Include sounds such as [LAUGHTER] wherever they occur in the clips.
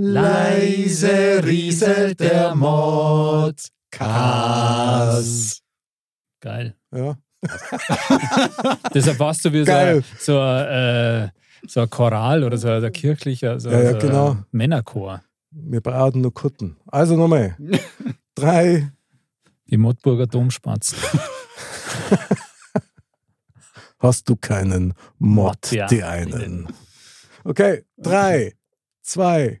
Leise rieselt der Modcast. Geil. Ja. [LAUGHS] Deshalb warst du wie so, Geil. ein- so, äh, so ein Choral oder so ein kirchlicher so, Ja, ja, so genau. Männerchor. Wir brauchen nur Kutten. Also nochmal. [LAUGHS] Drei. Die Mottburger Domspatzen. [LAUGHS] Hast du keinen Mod, Mod, ja. die einen. Okay, drei, zwei.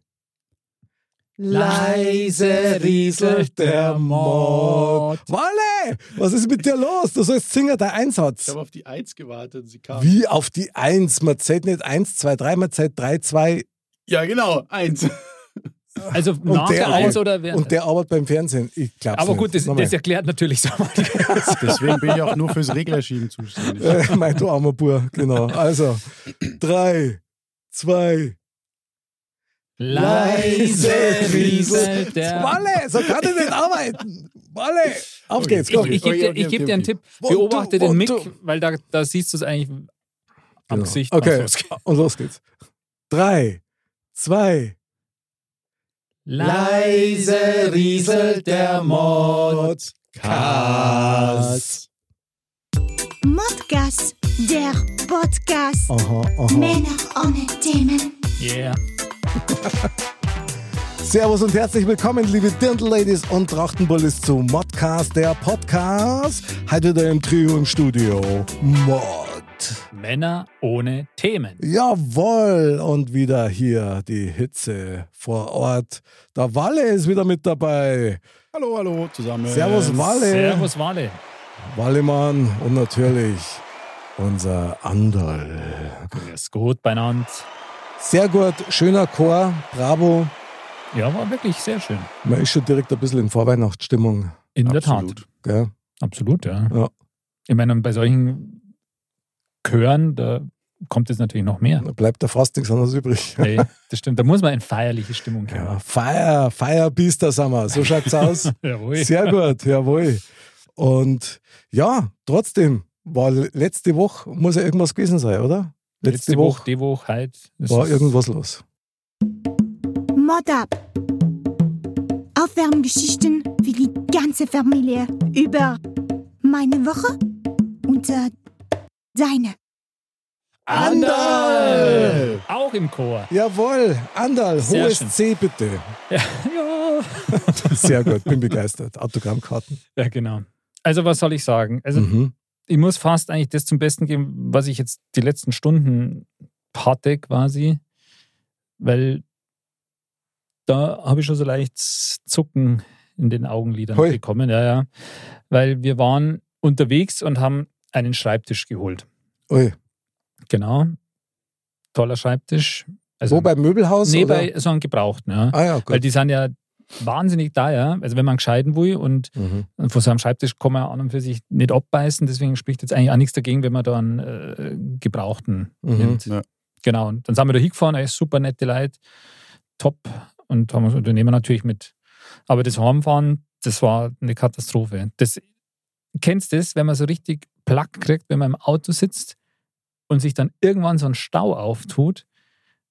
Leise rieselt der Mod. Walle, was ist mit dir los? Du sollst singen, der Ich Einsatz. habe auf die Eins gewartet und sie kam. Wie auf die Eins. Man zählt nicht eins, zwei, drei, man zählt drei, zwei. Ja, genau, Eins. [LAUGHS] Also nach der, Eins oder während Und der arbeitet beim Fernsehen. Ich glaub's Aber nicht. gut, das, das erklärt natürlich so mal. [LAUGHS] Deswegen bin ich auch nur fürs Reglerschieben [LAUGHS] zuständig. Äh, mein du armer Bur, genau. Also, drei, zwei. Leise rieselt der. Walle, so kann ich nicht [LAUGHS] arbeiten. Walle, auf geht's, Ich, komm. ich gebe dir, Okay, ich okay, geb dir einen. Tipp. One, Beobachte den Mick, weil da, da siehst du es eigentlich am Genau. Gesicht. Okay, und los geht's. Drei, zwei. Leise rieselt der Modcast. Modcast, der Podcast. Aha, aha. Männer ohne Themen. Yeah. [LAUGHS] Servus und herzlich willkommen, liebe Dirndl-Ladies und Trachtenbullis zu Modcast, der Podcast. Heute wieder im Trio im Studio. Mod. Männer ohne Themen. Jawohl, und wieder hier die Hitze vor Ort. Der Walle ist wieder mit dabei. Hallo, hallo zusammen. Servus, Walle. Servus, Wale. Wallemann und natürlich unser Andal. Grüß gut beieinander. Sehr gut, schöner Chor, bravo. Ja, war wirklich sehr schön. Man ist schon direkt ein bisschen in Vorweihnachtsstimmung. In der Absolut. Tat. Gell? Absolut, ja. Ja. Ich meine, bei solchen Chören, da kommt es natürlich noch mehr. Da bleibt da fast nichts anderes übrig. Nee, das stimmt. Da muss man in feierliche Stimmung Ja, kommen. Feier, Feierbiester sind wir. So schaut's aus. [LAUGHS] Jawohl. Sehr gut, jawohl. Und ja, trotzdem war letzte Woche, muss ja irgendwas gewesen sein, oder? Letzte, Letzte Woche Woche, die Woche, heute. Das war irgendwas los. Mod ab. Aufwärmgeschichten für die ganze Familie über meine Woche und äh, deine. Andal! Auch im Chor. Jawohl, Andal, Sehr hohes schön. C bitte. Ja, [LAUGHS] ja. Sehr gut, bin begeistert. Autogrammkarten. ja, genau. Also, was soll ich sagen? Also, Mhm. Ich muss fast eigentlich das zum Besten geben, was ich jetzt die letzten Stunden hatte, quasi. Weil da habe ich schon so leicht Zucken in den Augenlidern Hui. bekommen. Ja, ja. Weil wir waren unterwegs und haben einen Schreibtisch geholt. Ui. Genau. Toller Schreibtisch. Also, Wo beim Möbelhaus? Nee, oder? bei so einem Gebrauchten, ja. Ah ja, Weil gut. die sind ja wahnsinnig teuer. Also wenn man gescheiden will und Mhm. von so einem Schreibtisch kann man an und für sich nicht abbeißen, deswegen spricht jetzt eigentlich auch nichts dagegen, wenn man da einen äh, Gebrauchten Mhm. nimmt. Ja. Genau. Und dann sind wir da hingefahren, ey, super nette Leute, top. Und haben uns Unternehmer natürlich mit. Aber das Heimfahren, das war eine Katastrophe. Das, kennst du das, wenn man so richtig Plack kriegt, wenn man im Auto sitzt und sich dann irgendwann so ein Stau auftut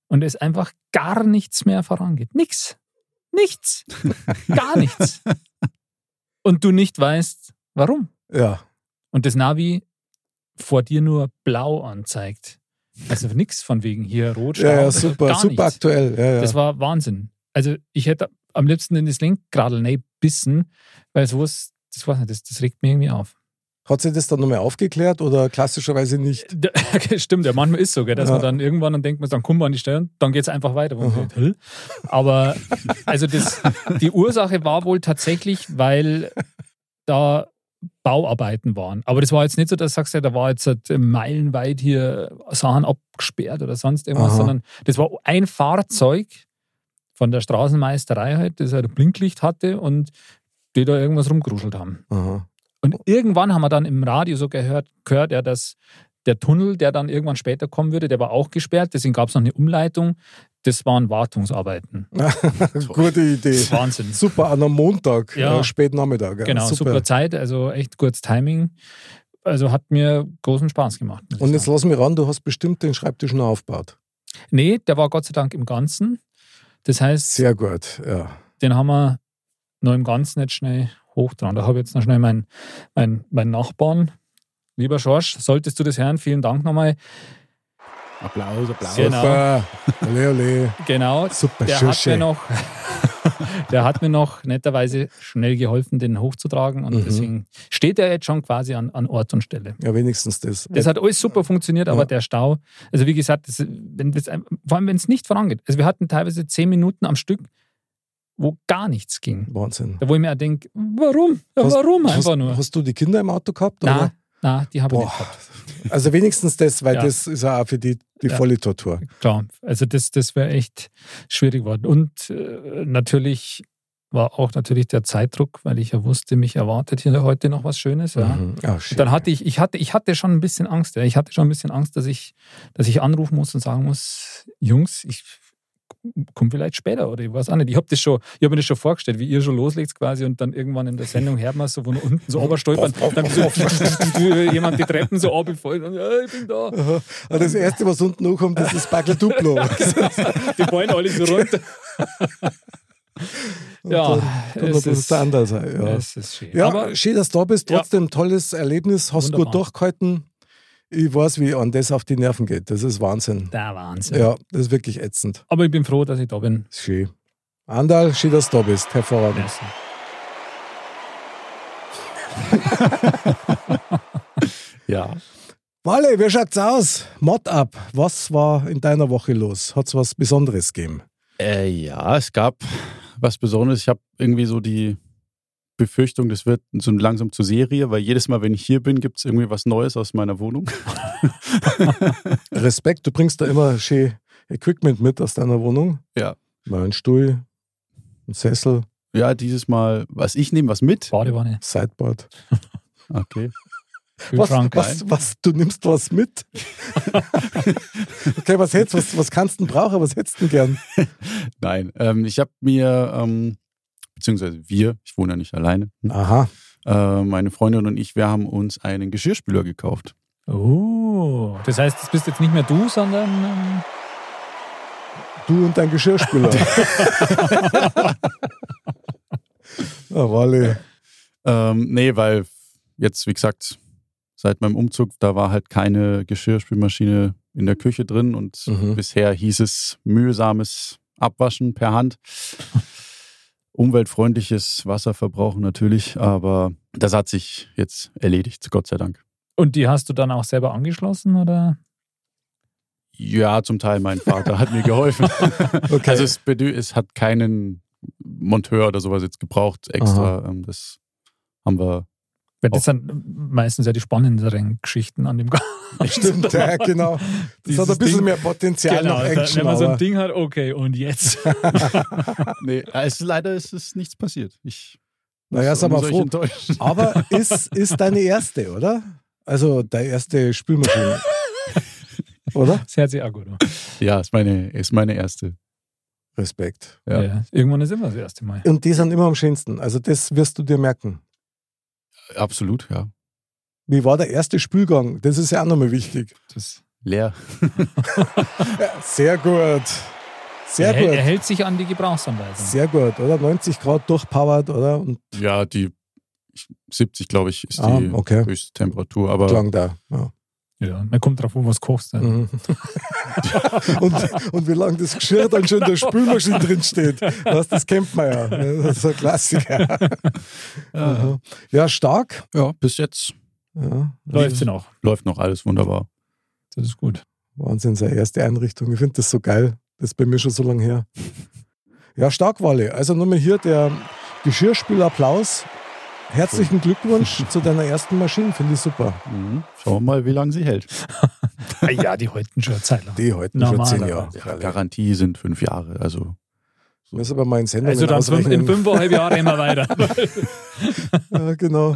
und es einfach gar nichts mehr vorangeht. Nix. Nichts. [LAUGHS] Gar nichts. Und du nicht weißt, warum. Ja. Und das Navi vor dir nur blau anzeigt. Also nichts von wegen hier rot, Ja, ja, also super, super nichts. aktuell. Ja, ja. Das war Wahnsinn. Also ich hätte am liebsten in das Lenkradl bissen, weil sowas, das weiß nicht, das, das regt mich irgendwie auf. Hat sich das dann nochmal aufgeklärt oder klassischerweise nicht? [LAUGHS] Da- Stimmt, ja, manchmal ist so, gell, dass Ja. man dann irgendwann dann denkt, man, dann kommen wir an die Stelle dann geht es einfach weiter. Denkt, "Hä?" Aber also das, die Ursache war wohl tatsächlich, weil da Bauarbeiten waren. Aber das war jetzt nicht so, dass du sagst, ja, da war jetzt halt meilenweit hier Sachen abgesperrt oder sonst irgendwas, Aha. sondern das war ein Fahrzeug von der Straßenmeisterei halt, das halt ein Blinklicht hatte und die da irgendwas rumgeruschelt haben. Aha. Und irgendwann haben wir dann im Radio so gehört, gehört, ja, dass der Tunnel, der dann irgendwann später kommen würde, der war auch gesperrt. Deswegen gab es noch eine Umleitung. Das waren Wartungsarbeiten. [LAUGHS] Gute Idee. Wahnsinn. Super, an einem Montag, Ja. äh, spät Nachmittag. Ja. Genau, super. super. Zeit, also echt gutes Timing. Also hat mir großen Spaß gemacht. Und jetzt sagen. lass mich ran, du hast bestimmt den Schreibtisch noch aufgebaut. Nee, der war Gott sei Dank im Ganzen. Das heißt, Sehr gut, ja. den haben wir noch im Ganzen nicht schnell hoch dran. Da habe ich jetzt noch schnell meinen mein, mein Nachbarn. Lieber Schorsch, solltest du das hören, vielen Dank nochmal. Applaus, Applaus. Genau. Super. Ole, ole. Genau, Super, der hat, mir noch, [LAUGHS] der hat mir noch netterweise schnell geholfen, den hochzutragen. Und Mhm. deswegen steht er jetzt schon quasi an, an Ort und Stelle. Ja, wenigstens das. Das hat alles super funktioniert, aber Ja. der Stau, also wie gesagt, das, wenn das, vor allem wenn es nicht vorangeht. Also wir hatten teilweise zehn Minuten am Stück, wo gar nichts ging. Wahnsinn. Da wo ich mir auch denke, warum? Ja, Hast- warum hast, einfach nur? Hast du die Kinder im Auto gehabt? Na, oder? na, die habe ich nicht gehabt. [LAUGHS] Also wenigstens das, weil Ja. das ist ja auch für die, die Ja. volle Tortur. Klar, also das, das wäre echt schwierig geworden. Und äh, natürlich war auch natürlich der Zeitdruck, weil ich ja wusste, mich erwartet hier heute noch was Schönes. Ja. Mhm. Ah, schön. Dann hatte ich, ich hatte, ich hatte schon ein bisschen Angst. Ja. Ich hatte schon ein bisschen Angst, dass ich, dass ich anrufen muss und sagen muss, Jungs, ich komme vielleicht später oder ich weiß auch nicht. Ich habe das schon, ich habe mir das schon vorgestellt, wie ihr schon loslegt quasi und dann irgendwann in der Sendung hört man so von unten so oberstolpern, dann so jemand die Treppen so abfällt und ja, ich bin da. Aha. Aber das Erste, was unten hochkommt, ist das Backel Duplo. [LAUGHS] Die fallen alle so runter. [LAUGHS] ja, Kann es das ist, der andere sein. Ja. es ist schön. Ja, Aber schön, dass du da bist. Ja. Trotzdem tolles Erlebnis. Hast Wunderbar. gut durchgehalten. Ich weiß, wie an das auf die Nerven geht. Das ist Wahnsinn. der Wahnsinn. Ja, das ist wirklich ätzend. Aber ich bin froh, dass ich da bin. Schön. Andal, schön, dass du da bist. Hervorragend. Merci. [LAUGHS] Ja. Wale, wie schaut's aus? Mod ab. Was war in deiner Woche los? Hat's was Besonderes gegeben? Äh, ja, es gab was Besonderes. Ich habe irgendwie so die Befürchtung, das wird so langsam zur Serie, weil jedes Mal, wenn ich hier bin, gibt es irgendwie was Neues aus meiner Wohnung. [LAUGHS] Respekt, du bringst da immer schön Equipment mit aus deiner Wohnung. Ja. Mal einen Stuhl, einen Sessel, Ja, dieses Mal, was ich nehme, was mit. Badewanne, Sideboard. [LAUGHS] Okay. Was, was, was, du nimmst was mit? [LAUGHS] okay, was hättest was, was kannst du denn brauchen? Was hättest du denn gern? Nein, ähm, ich habe mir, ähm, beziehungsweise wir, ich wohne ja nicht alleine, Aha. äh, meine Freundin und ich, wir haben uns einen Geschirrspüler gekauft. Oh, das heißt, das bist jetzt nicht mehr du, sondern ähm, Du und dein Geschirrspüler. [LAUGHS] ah, Wale. Ähm, nee, weil jetzt, wie gesagt, seit meinem Umzug, da war halt keine Geschirrspülmaschine in der Küche drin und Mhm. bisher hieß es mühsames Abwaschen per Hand. Umweltfreundliches Wasserverbrauch natürlich, aber das hat sich jetzt erledigt, Gott sei Dank. und die hast du dann auch selber angeschlossen oder? Ja, zum Teil mein Vater hat mir geholfen. [LAUGHS] Okay. Also es, es hat keinen Monteur oder sowas jetzt gebraucht extra. Ähm, Das haben wir Weil das sind meistens ja die spannenderen Geschichten an dem [LAUGHS] Garten. Stimmt, ja, genau. Das hat ein bisschen Ding- mehr Potenzial Genau, nach Action. wenn man so aber ein Ding hat, okay, und jetzt? [LAUGHS] Nee, es, leider ist es nichts passiert. Ich Naja, muss- sind wir muss euch froh. Aber [LAUGHS] ist, ist deine erste, oder? Also deine erste Spülmaschine. oder? Das hört sich auch gut an. Ja, ist meine, ist meine erste. Respekt. Ja. Ja. Irgendwann ist immer das erste Mal. Und die sind immer am schönsten. Also das wirst du dir merken. Absolut, ja. Wie war der erste Spülgang? Das ist ja auch nochmal wichtig. Das Leer. [LAUGHS] Ja, sehr gut. Sehr er, hält- er gut. hält sich an die Gebrauchsanweisung. Sehr gut, oder? 90 Grad durchpowert, oder? Und Ja, die ich- 70, glaube ich, ist Ah, die okay. höchste Temperatur. Aber lang da. Ja. Ja, man kommt drauf an, was du kochst. Mhm. [LAUGHS] und, und wie lange das Geschirr dann schon in der Spülmaschine drin steht. Was, das kennt man ja. Das ist ein Klassiker. Aha. Ja, stark. ja, bis jetzt Ja. Läuft sie noch. läuft noch alles wunderbar. Das ist gut. Wahnsinn, seine erste Einrichtung. Ich finde das so geil. Das ist bei mir schon so lange her. Ja, stark, Walle. Also nochmal hier der Geschirrspülapplaus. Herzlichen Glückwunsch [LAUGHS] zu deiner ersten Maschine. Finde ich super. Mhm. Schauen wir mal, wie lange sie hält. Ah ja, die halten schon eine Zeit lang. Die heute schon Normalerweise. zehn Jahre. Ja, Garantie sind fünf Jahre. Also Muss aber mal in Sendungen Also dann fünf, in fünfeinhalb Jahren immer [LAUGHS] weiter. Ja, genau.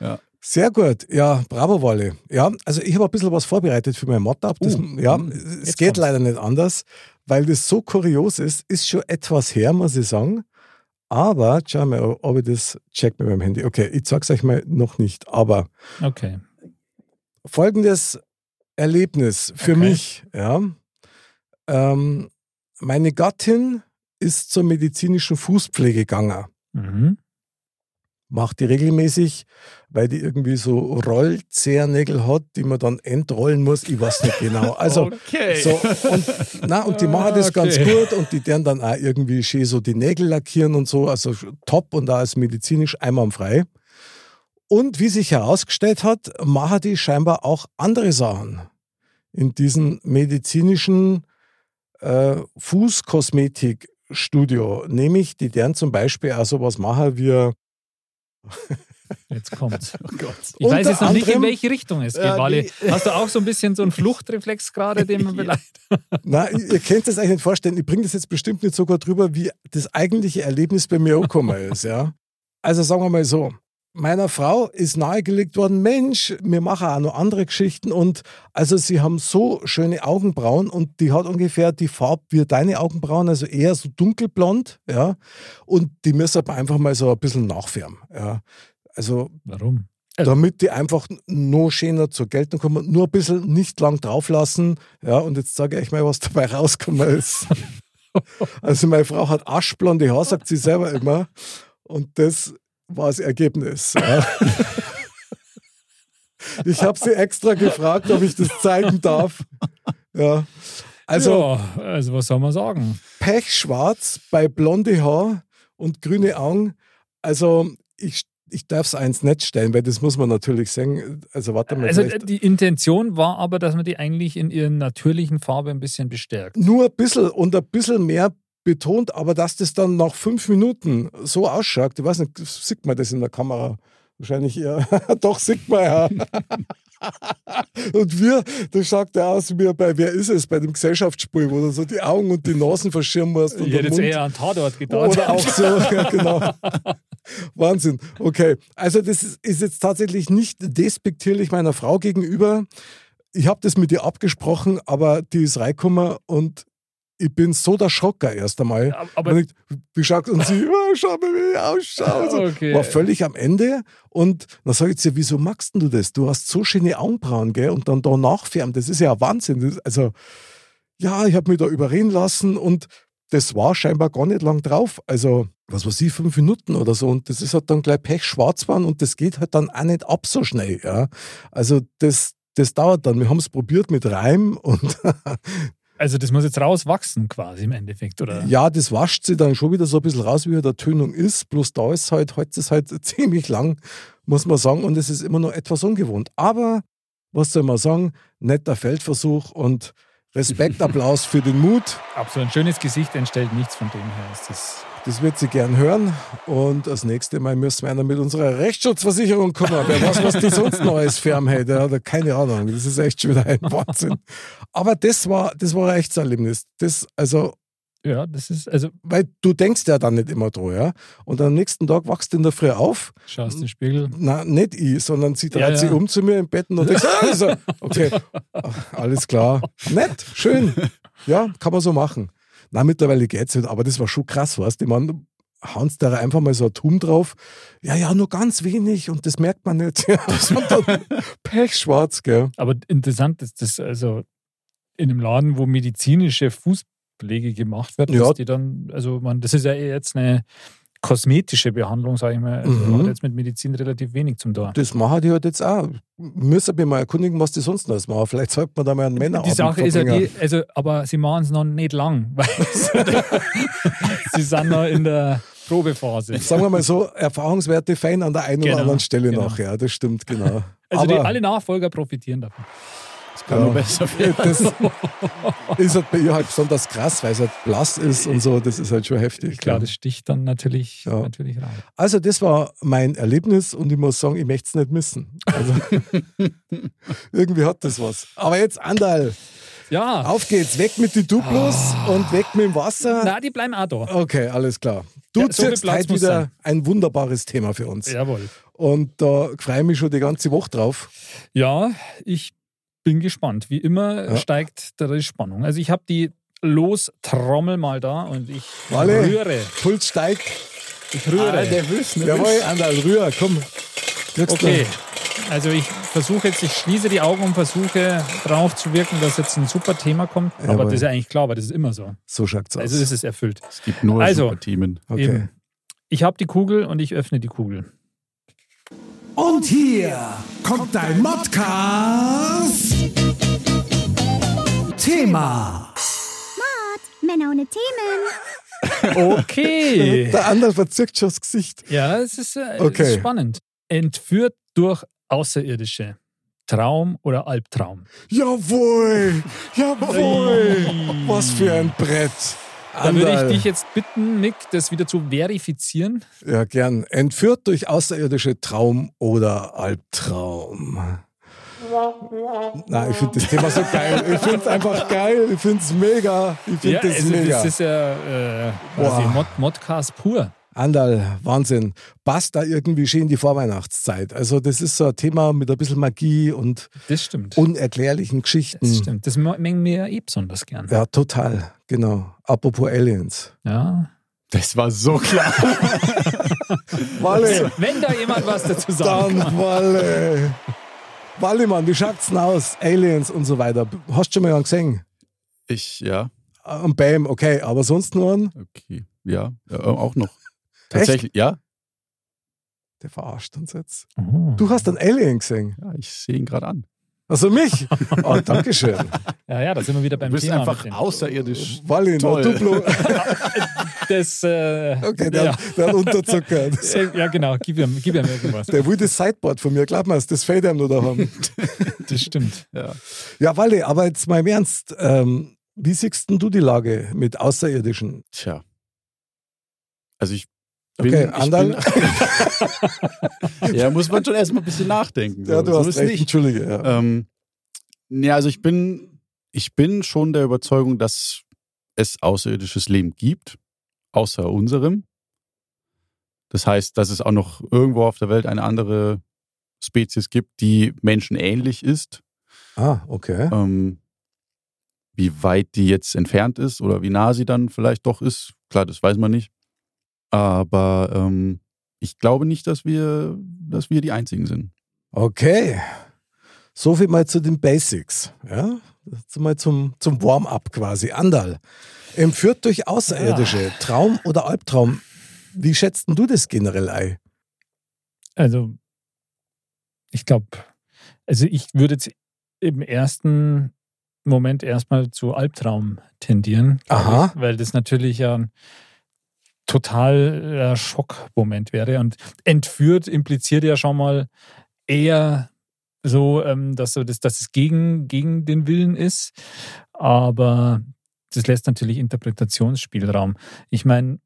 Ja. Sehr gut. Ja, bravo, Walle. Ja, also ich habe ein bisschen was vorbereitet für mein Mod-Up. Das- Uh, ja, mm, es geht kommt's. leider nicht anders, weil das so kurios ist. Ist schon etwas her, muss ich sagen. Aber, schau mal, ob ich das check mit meinem Handy. Okay, ich sag's euch mal noch nicht. Aber Okay. folgendes Erlebnis für Okay. mich. Ja. Ähm, meine Gattin ist zur medizinischen Fußpflege gegangen. Mhm. Macht die regelmäßig, weil die irgendwie so Rollzehennägel hat, die man dann entrollen muss. Ich weiß nicht genau. Also, okay. so, und, na, und die machen das Okay. ganz gut und die werden dann auch irgendwie schön so die Nägel lackieren und so. Also top und da ist medizinisch einwandfrei. Und wie sich herausgestellt hat, machen die scheinbar auch andere Sachen in diesem medizinischen äh, Fußkosmetikstudio. Nämlich, die deren zum Beispiel auch sowas machen wie Jetzt kommt's. [LAUGHS] Oh Gott. Ich weiß Unter jetzt noch nicht, in anderem- welche Richtung es geht, Wally. nee. Hast du auch so ein bisschen so einen [LAUGHS] Fluchtreflex gerade, den man vielleicht. [LAUGHS] Na, ihr könnt es euch nicht vorstellen. Ich bringe das jetzt bestimmt nicht sogar drüber, wie das eigentliche Erlebnis bei mir angekommen ist. Ja? Also sagen wir mal so. Meiner Frau ist nahegelegt worden, Mensch, wir machen auch noch andere Geschichten und also sie haben so schöne Augenbrauen und die hat ungefähr die Farbe wie deine Augenbrauen, also eher so dunkelblond, ja, und die müssen aber einfach mal so ein bisschen nachfärben, ja. Also Warum? damit die einfach noch schöner zur Geltung kommen, nur ein bisschen nicht lang drauf lassen. Ja, und jetzt sage ich mal, was dabei rausgekommen ist. [LAUGHS] also meine Frau hat aschblonde Haare, sagt sie selber immer. Und das war das Ergebnis. Ja. [LAUGHS] Ich habe sie extra gefragt, ob ich das zeigen darf. Ja. Also ja, also was soll man sagen? pechschwarz bei blonde Haar und grüne Augen. Also ich, ich darf es eins nicht stellen, weil das muss man natürlich sagen. Also warte mal. Also vielleicht- die Intention war aber, dass man die eigentlich in ihrer natürlichen Farbe ein bisschen bestärkt. nur ein bisschen und ein bisschen mehr betont, aber dass das dann nach fünf Minuten so ausschaut, ich weiß nicht, sieht man das in der Kamera? Wahrscheinlich eher. [LAUGHS] Doch, sieht man ja. [LAUGHS] und wir, das schaut ja aus wie bei Wer ist es? Bei dem Gesellschaftsspiel, wo du so die Augen und die Nasen verschirmen musst. Und Ich hätte jetzt eher an Tatort gedacht. Oder auch so, [LAUGHS] ja, genau. Wahnsinn. Okay, also das ist, ist jetzt tatsächlich nicht despektierlich meiner Frau gegenüber. Ich habe das mit ihr abgesprochen, aber die ist reingekommen und ich bin so der Schocker erst einmal. Aber Und ich, schaut und sie, [LAUGHS] oh, schau mal, wie ich ausschaue. So. Okay. War völlig am Ende. Und dann sage ich zu ihr, wieso magst du das? Du hast so schöne Augenbrauen, gell? Und dann da nachfärben, das ist ja Wahnsinn. Das, also, ja, ich habe mich da überreden lassen und das war scheinbar gar nicht lang drauf. Also, was weiß ich, fünf Minuten oder so. Und das ist halt dann gleich pechschwarz geworden und das geht halt dann auch nicht ab so schnell. Ja? Also, das, das dauert dann. Wir haben es probiert mit Reim und [LAUGHS] also das muss jetzt rauswachsen quasi im Endeffekt, oder? Ja, das wascht sie dann schon wieder so ein bisschen raus, wie der Tönung ist. Bloß da ist halt, heute ist halt [LAUGHS] ziemlich lang, muss man sagen. Und es ist immer noch etwas ungewohnt. Aber, was soll man sagen, netter Feldversuch und Respekt, [LAUGHS] Applaus für den Mut. Absolut ein schönes Gesicht entstellt nichts von dem her. Ist das Das wird sie gern hören. Und das nächste Mal müssen wir einer mit unserer Rechtsschutzversicherung kommen. Wer weiß, was die sonst Neues hätte. Der hat keine Ahnung. Das ist echt schon wieder ein Wahnsinn. Aber das war, das war ein echtes Erlebnis. Das, also, ja, das ist, also weil du denkst ja dann nicht immer dran, ja. Und am nächsten Tag wachst du in der Früh auf. schaust in den Spiegel. Na, nicht ich, sondern sie dreht Ja, ja. sich um zu mir im Bett und denkst, also, okay, [LAUGHS] alles klar. Nett, schön. Ja, kann man so machen. Na, mittlerweile geht's wieder, aber das war schon krass, weißt du? Ich meine, hauen da einfach mal so ein Tum drauf. Ja, ja, nur ganz wenig und das merkt man nicht. [LAUGHS] [LAUGHS] Pechschwarz, gell. Aber interessant ist das, also in einem Laden, wo medizinische Fußpflege gemacht wird, Ja. dass die dann, also man, das ist ja eher jetzt eine kosmetische Behandlung, sage ich mal. Also Mhm. hat jetzt mit Medizin relativ wenig zum Tun. Das machen die halt jetzt auch. Müssen wir mal erkundigen, was die sonst noch machen. Vielleicht sollte man da mal einen Männer Die Sache ist ja die, also, aber sie machen es noch nicht lang, [LAUGHS] weil sie sind noch in der Probephase. Sagen wir mal so, Erfahrungswerte fein an der einen Genau, oder anderen Stelle genau. noch. Ja, das stimmt, genau. Also die, Aber- alle Nachfolger profitieren davon. Das kann nur besser werden. Das [LAUGHS] ist halt bei ihr halt besonders krass, weil es halt blass ist und so. Das ist halt schon heftig. Klar, das sticht dann natürlich, natürlich raus. Also, das war mein Erlebnis und ich muss sagen, ich möchte es nicht missen. Also, [LAUGHS] irgendwie hat das was. Aber jetzt, Andal, Ja, auf geht's. Weg mit den Duplos und weg mit dem Wasser. na, die bleiben auch da. Okay, alles klar. Du Ja, so heute wieder sein. ein wunderbares Thema für uns. Jawohl. Und da freue ich mich schon die ganze Woche drauf. Ja, ich bin gespannt. Wie immer Ja. steigt da die Spannung. Also ich habe die Lostrommel mal da und ich Alle. rühre. Puls steigt. Ich rühre. nervös, Jawohl, Andal, rühr, komm. Drückst Okay. Also ich versuche jetzt, ich schließe die Augen und versuche drauf zu wirken, dass jetzt ein super Thema kommt. Aber Jawohl. das ist ja eigentlich klar, aber das ist immer so. So schaut's aus. Also ist es erfüllt. Es gibt nur Also. super Themen. okay. Eben. Ich habe die Kugel und ich öffne die Kugel. Und hier kommt dein Modcast. Thema. Männer ohne Themen. Okay. [LAUGHS] Der andere verzückt schon das Gesicht. ja, es ist, äh, es Okay. ist spannend. Entführt durch Außerirdische. Traum oder Albtraum? Jawohl! Jawohl! Was für ein Brett. Da würde ich dich jetzt bitten, Nick, das wieder zu verifizieren. Ja, gern. Entführt durch außerirdische Traum oder Albtraum. Na, ich finde das Thema so geil. Ich finde es einfach geil. Ich finde es mega. Ich finde Ja, das also mega. das ist ja äh, quasi. Mod Modcast pur. Andal, Wahnsinn. Passt da irgendwie schön in die Vorweihnachtszeit. Also, das ist so ein Thema mit ein bisschen Magie und Das stimmt. unerklärlichen Geschichten. das stimmt. Das mengen mir eh besonders gern. Ja, total. Genau. Apropos Aliens. Ja. Das war so klar. Walle, Wenn da jemand was dazu sagen dann. Walle. Walle, Mann, wie schaut's denn aus? Aliens und so weiter. Hast du schon mal einen gesehen? Ich, ja, Und Bam, okay, aber sonst nur einen? okay. Ja, ja auch noch. [LAUGHS] Tatsächlich, ja. Der verarscht uns jetzt. Oh. Du hast einen Alien gesehen. Ja, ich sehe ihn gerade an. Also mich? Oh, Dankeschön. Ja, ja, da sind wir wieder beim Du bist Thema. einfach außerirdisch. Toll. Duplo. [LAUGHS] Das, äh, Okay, der, ja. hat- der hat unterzuckert. Äh, ja, genau. Gib ihm, gib ihm irgendwas. Der will das Sideboard von mir, glaub mir, das fällt ihm nur daheim. [LAUGHS] Das stimmt. Ja. Ja, Walle, aber jetzt mal im Ernst. Ähm, wie siehst denn du die Lage mit Außerirdischen? Tja. Also ich bin, Okay, Andal. [LAUGHS] Ja, muss man schon erstmal ein bisschen nachdenken. Ja, du so hast recht, nicht. entschuldige. Ja. Ähm, ja, also ich bin, ich bin schon der Überzeugung, dass es außerirdisches Leben gibt, außer unserem. Das heißt, dass es auch noch irgendwo auf der Welt eine andere Spezies gibt, die menschenähnlich ist. Ah, okay. Ähm, wie weit die jetzt entfernt ist oder wie nah sie dann vielleicht doch ist, klar, das weiß man nicht. Aber ähm, ich glaube nicht, dass wir, dass wir die Einzigen sind. Okay. So viel mal zu den Basics. Ja? Mal zum, zum Warm-up quasi. Andal. Entführt durch Außerirdische. Traum oder Albtraum? Wie schätzt denn du das generell ein? Also, ich glaube, also ich würde jetzt im ersten Moment erstmal zu Albtraum tendieren. Aha. Ich, weil das natürlich ja ein totaler Schockmoment wäre. Und entführt impliziert ja schon mal eher so, ähm, dass, so das, dass es gegen, gegen den Willen ist. Aber das lässt natürlich Interpretationsspielraum. Ich meine,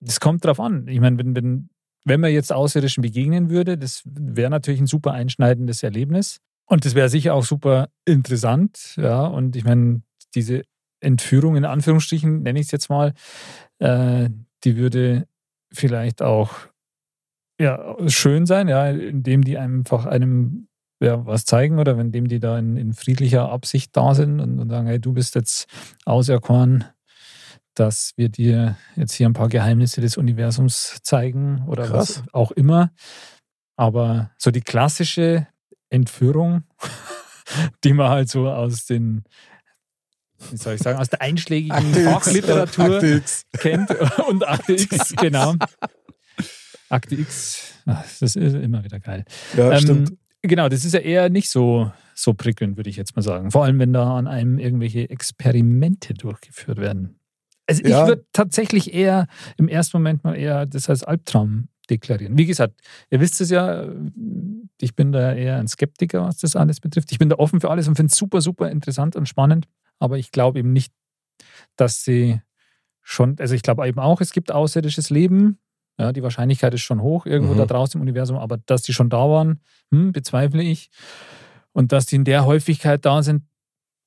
das kommt drauf an. Ich meine, wenn, wenn, wenn man jetzt Außerirdischen begegnen würde, das wäre natürlich ein super einschneidendes Erlebnis. Und das wäre sicher auch super interessant. Ja, und ich meine, diese Entführung in Anführungsstrichen, nenne ich es jetzt mal, äh, die würde vielleicht auch ja, schön sein, ja, indem die einfach einem ja, was zeigen oder indem die da in, in friedlicher Absicht da sind und, und sagen, hey, du bist jetzt auserkoren, dass wir dir jetzt hier ein paar Geheimnisse des Universums zeigen oder Krass. was auch immer. Aber so die klassische Entführung, [LAUGHS] die man halt so aus den, wie soll ich sagen, aus der einschlägigen. Fachliteratur kennt und Akte X, genau. Akte X, ach, das ist immer wieder geil. Ja, stimmt. Ähm, genau, das ist ja eher nicht so, so prickelnd, würde ich jetzt mal sagen. Vor allem, wenn da an einem irgendwelche Experimente durchgeführt werden. Also ich Ja. würde tatsächlich eher im ersten Moment mal eher das als Albtraum deklarieren. Wie gesagt, ihr wisst es ja, ich bin da eher ein Skeptiker, was das alles betrifft. Ich bin da offen für alles und finde es super, super interessant und spannend. Aber ich glaube eben nicht, dass sie schon, also ich glaube eben auch, es gibt außerirdisches Leben. Ja, die Wahrscheinlichkeit ist schon hoch irgendwo Mhm. da draußen im Universum, aber dass die schon da waren, hm, bezweifle ich. Und dass die in der Häufigkeit da sind,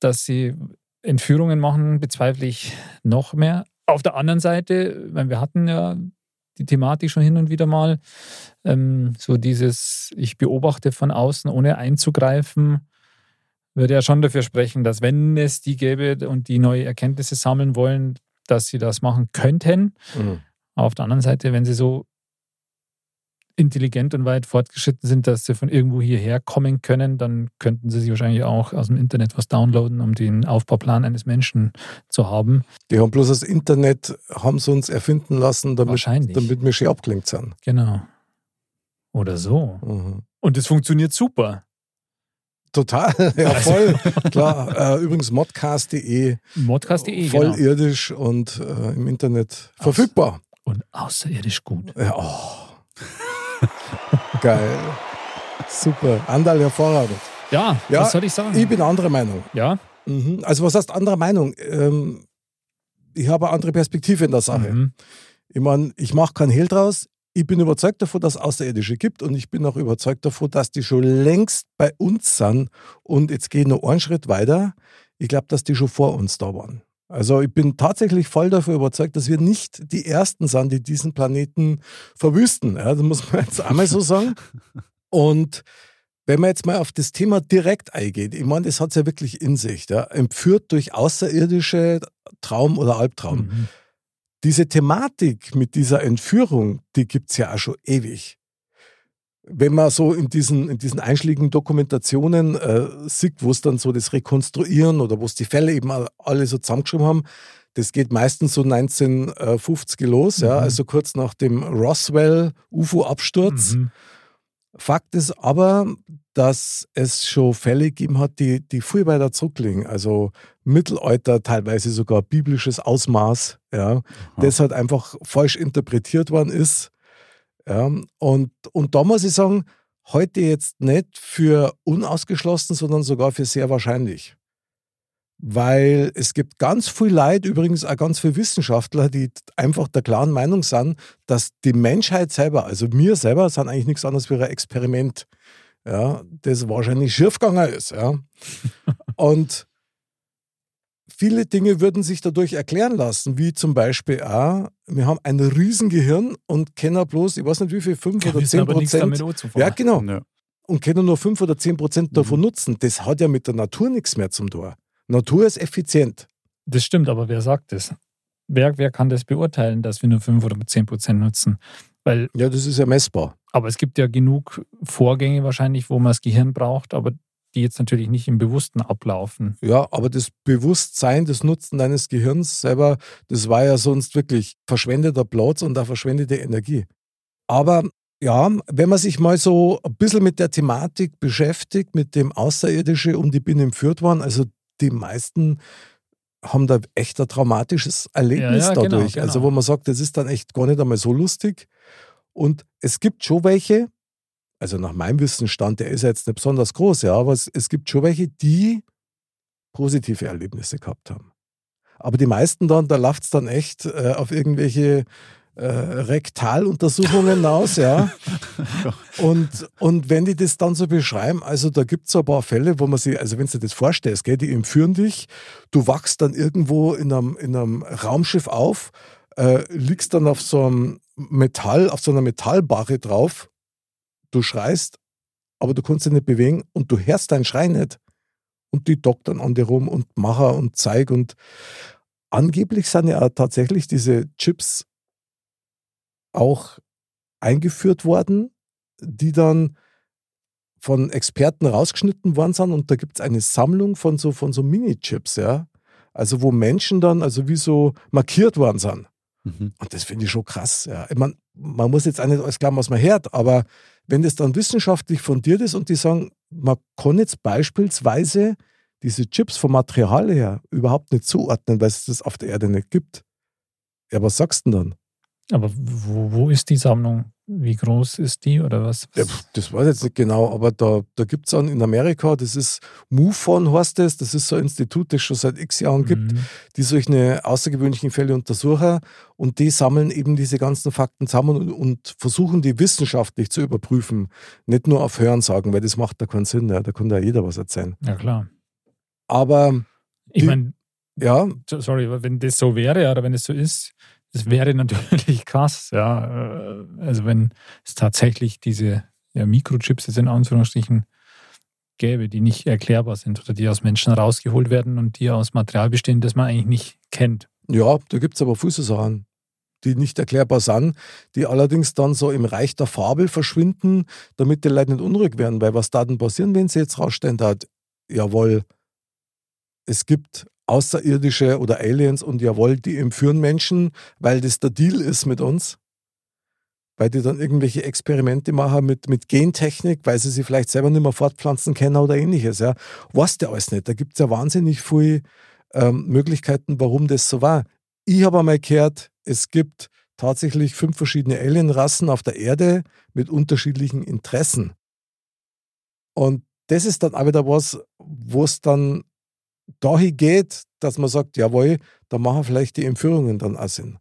dass sie Entführungen machen, bezweifle ich noch mehr. Auf der anderen Seite, weil wir hatten ja die Thematik schon hin und wieder mal, ähm, so dieses, ich beobachte von außen, ohne einzugreifen, würde ja schon dafür sprechen, dass wenn es die gäbe und die neue Erkenntnisse sammeln wollen, dass sie das machen könnten. Mhm. Auf der anderen Seite, wenn sie so intelligent und weit fortgeschritten sind, dass sie von irgendwo hierher kommen können, dann könnten sie sich wahrscheinlich auch aus dem Internet was downloaden, um den Aufbauplan eines Menschen zu haben. Die haben bloß das Internet, haben sie uns erfinden lassen, damit, damit wir schön abgelenkt sind. Genau. Oder so. Mhm. Und es funktioniert super. Total, [LAUGHS] ja voll, klar. Äh, übrigens modcast.de, Modcast.de, voll genau. irdisch und äh, im Internet verfügbar. Und außerirdisch gut. Ja, oh. [LAUGHS] Geil. Super. Andal hervorragend. Ja, Ja, was soll ich sagen? Ich bin anderer Meinung. ja. Mhm. Also was heißt anderer Meinung? Ähm, ich habe eine andere Perspektive in der Sache. Mhm. Ich meine, ich mache keinen Hehl draus. Ich bin überzeugt davon, dass es Außerirdische gibt und ich bin auch überzeugt davon, dass die schon längst bei uns sind. Und jetzt gehe ich noch einen Schritt weiter. Ich glaube, dass die schon vor uns da waren. Also ich bin tatsächlich voll davon überzeugt, dass wir nicht die Ersten sind, die diesen Planeten verwüsten. Ja, das muss man jetzt einmal so sagen. [LAUGHS] Und wenn man jetzt mal auf das Thema direkt eingeht, ich meine, das hat es ja wirklich in sich, ja, entführt durch außerirdische Traum oder Albtraum. Mhm. Diese Thematik mit dieser Entführung, die gibt es ja auch schon ewig. Wenn man so in diesen, in diesen einschlägigen Dokumentationen äh, sieht, wo es dann so das Rekonstruieren oder wo es die Fälle eben alle so zusammengeschrieben haben, das geht meistens so 1950 los, ja, Mhm. also kurz nach dem Roswell-UFO-Absturz. Mhm. Fakt ist aber, dass es schon Fälle gegeben hat, die, die viel weiter zurückliegen. Also Mittelalter, teilweise sogar biblisches Ausmaß, ja, das halt einfach falsch interpretiert worden ist. Ja, und, und da muss ich sagen, heute jetzt nicht für unausgeschlossen, sondern sogar für sehr wahrscheinlich. Weil es gibt ganz viel Leid, übrigens auch ganz viele Wissenschaftler, die einfach der klaren Meinung sind, dass die Menschheit selber, also wir selber, sind eigentlich nichts anderes wie ein Experiment, ja, das wahrscheinlich schiefgegangen ist. Ja. [LAUGHS] Und viele Dinge würden sich dadurch erklären lassen, wie zum Beispiel auch, wir haben ein Riesengehirn und kennen bloß, ich weiß nicht wie viel, fünf Wir oder wissen zehn aber nichts damit Prozent. anzufangen. Ja, genau. Ja. Und können nur fünf oder zehn Prozent davon Mhm. nutzen. Das hat ja mit der Natur nichts mehr zum Tor. Natur ist effizient. Das stimmt, aber wer sagt das? Wer, wer kann das beurteilen, dass wir nur 5 oder 10 Prozent nutzen? Weil, Ja, das ist ja messbar. aber es gibt ja genug Vorgänge wahrscheinlich, wo man das Gehirn braucht, aber die jetzt natürlich nicht im Bewussten ablaufen. Ja, aber das Bewusstsein, das Nutzen deines Gehirns selber, das war ja sonst wirklich verschwendeter Platz und auch verschwendete Energie. Aber ja, wenn man sich mal so ein bisschen mit der Thematik beschäftigt, mit dem Außerirdische um die Binnen entführt worden, also die meisten haben da echt ein traumatisches Erlebnis Ja, ja, genau, dadurch. genau. Also wo man sagt, das ist dann echt gar nicht einmal so lustig. Und es gibt schon welche, also nach meinem Wissensstand, der ist ja jetzt nicht besonders groß, ja, aber es, es gibt schon welche, die positive Erlebnisse gehabt haben. Aber die meisten dann, da läuft es dann echt äh, auf irgendwelche äh, Rektaluntersuchungen hinaus, ja. [LAUGHS] Und, und wenn die das dann so beschreiben, also da gibt es so ein paar Fälle, wo man sich, also wenn du dir das vorstellst, gell, die entführen dich, du wachst dann irgendwo in einem, in einem Raumschiff auf, äh, liegst dann auf so einem Metall, auf so einer Metallbarre drauf, du schreist, aber du kannst dich nicht bewegen und du hörst deinen Schrei nicht. Und die doktern an dir rum und Macher und Zeig und angeblich sind ja tatsächlich diese Chips auch eingeführt worden, die dann von Experten rausgeschnitten worden sind und da gibt es eine Sammlung von so, von so Mini-Chips, ja. Also wo Menschen dann, also wie so markiert worden sind. Mhm. Und das finde ich schon krass. Ja. Ich mein, man muss jetzt auch nicht alles glauben, was man hört, aber wenn das dann wissenschaftlich fundiert ist und die sagen, man kann jetzt beispielsweise diese Chips vom Material her überhaupt nicht zuordnen, weil es das auf der Erde nicht gibt. Ja, was sagst du denn dann? Aber wo, wo ist die Sammlung? Wie groß ist die oder was? Ja, das weiß ich jetzt nicht genau, aber da, da gibt es dann in Amerika, das ist MUFON heißt das, das ist so ein Institut, das es schon seit x Jahren gibt, Mhm. die solche außergewöhnlichen Fälle untersuchen und die sammeln eben diese ganzen Fakten zusammen und, und versuchen die wissenschaftlich zu überprüfen. Nicht nur auf Hörensagen, weil das macht da keinen Sinn, ja, da kann da jeder was erzählen. Ja, klar. Aber Ich meine, ja, sorry, wenn das so wäre oder wenn es so ist, das wäre natürlich [LAUGHS] krass, ja. Äh, Also wenn es tatsächlich diese ja, Mikrochips jetzt in Anführungsstrichen gäbe, die nicht erklärbar sind oder die aus Menschen rausgeholt werden und die aus Material bestehen, das man eigentlich nicht kennt. ja, da gibt es aber viele Sachen. die nicht erklärbar sind, die allerdings dann so im Reich der Fabel verschwinden, damit die Leute nicht unruhig werden. Weil was da denn passieren, wenn sie jetzt rausstellen, hat, jawohl, es gibt Außerirdische oder Aliens und jawohl, die entführen Menschen, weil das der Deal ist mit uns. Weil die dann irgendwelche Experimente machen mit, mit Gentechnik, weil sie sich vielleicht selber nicht mehr fortpflanzen können oder ähnliches. Ja. Weißt du alles nicht. Da gibt es ja wahnsinnig viele ähm, Möglichkeiten, warum das so war. Ich habe einmal gehört, es gibt tatsächlich fünf verschiedene Alienrassen auf der Erde mit unterschiedlichen Interessen. Und das ist dann auch wieder was, wo es dann dahin geht, dass man sagt, jawohl, da machen vielleicht die Entführungen dann auch Sinn.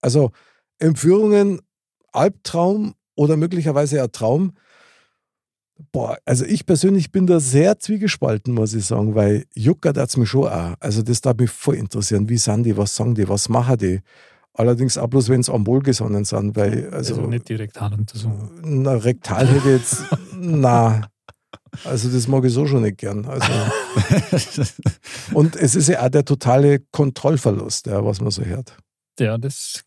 Also Entführungen, Albtraum oder möglicherweise ein Traum. Boah, also ich persönlich bin da sehr zwiegespalten, muss ich sagen, weil Jucker hat es mich schon auch. Also das darf mich voll interessieren. Wie sind die, was sagen die, was machen die? Allerdings auch bloß, wenn es am Wohlgesonnen sind, weil also, Also, nicht die Rektaluntersuchung. na, rektal hätte jetzt, na, also das mag ich so schon nicht gern. Also, [LAUGHS] und es ist ja auch der totale Kontrollverlust, ja, was man so hört. Ja, das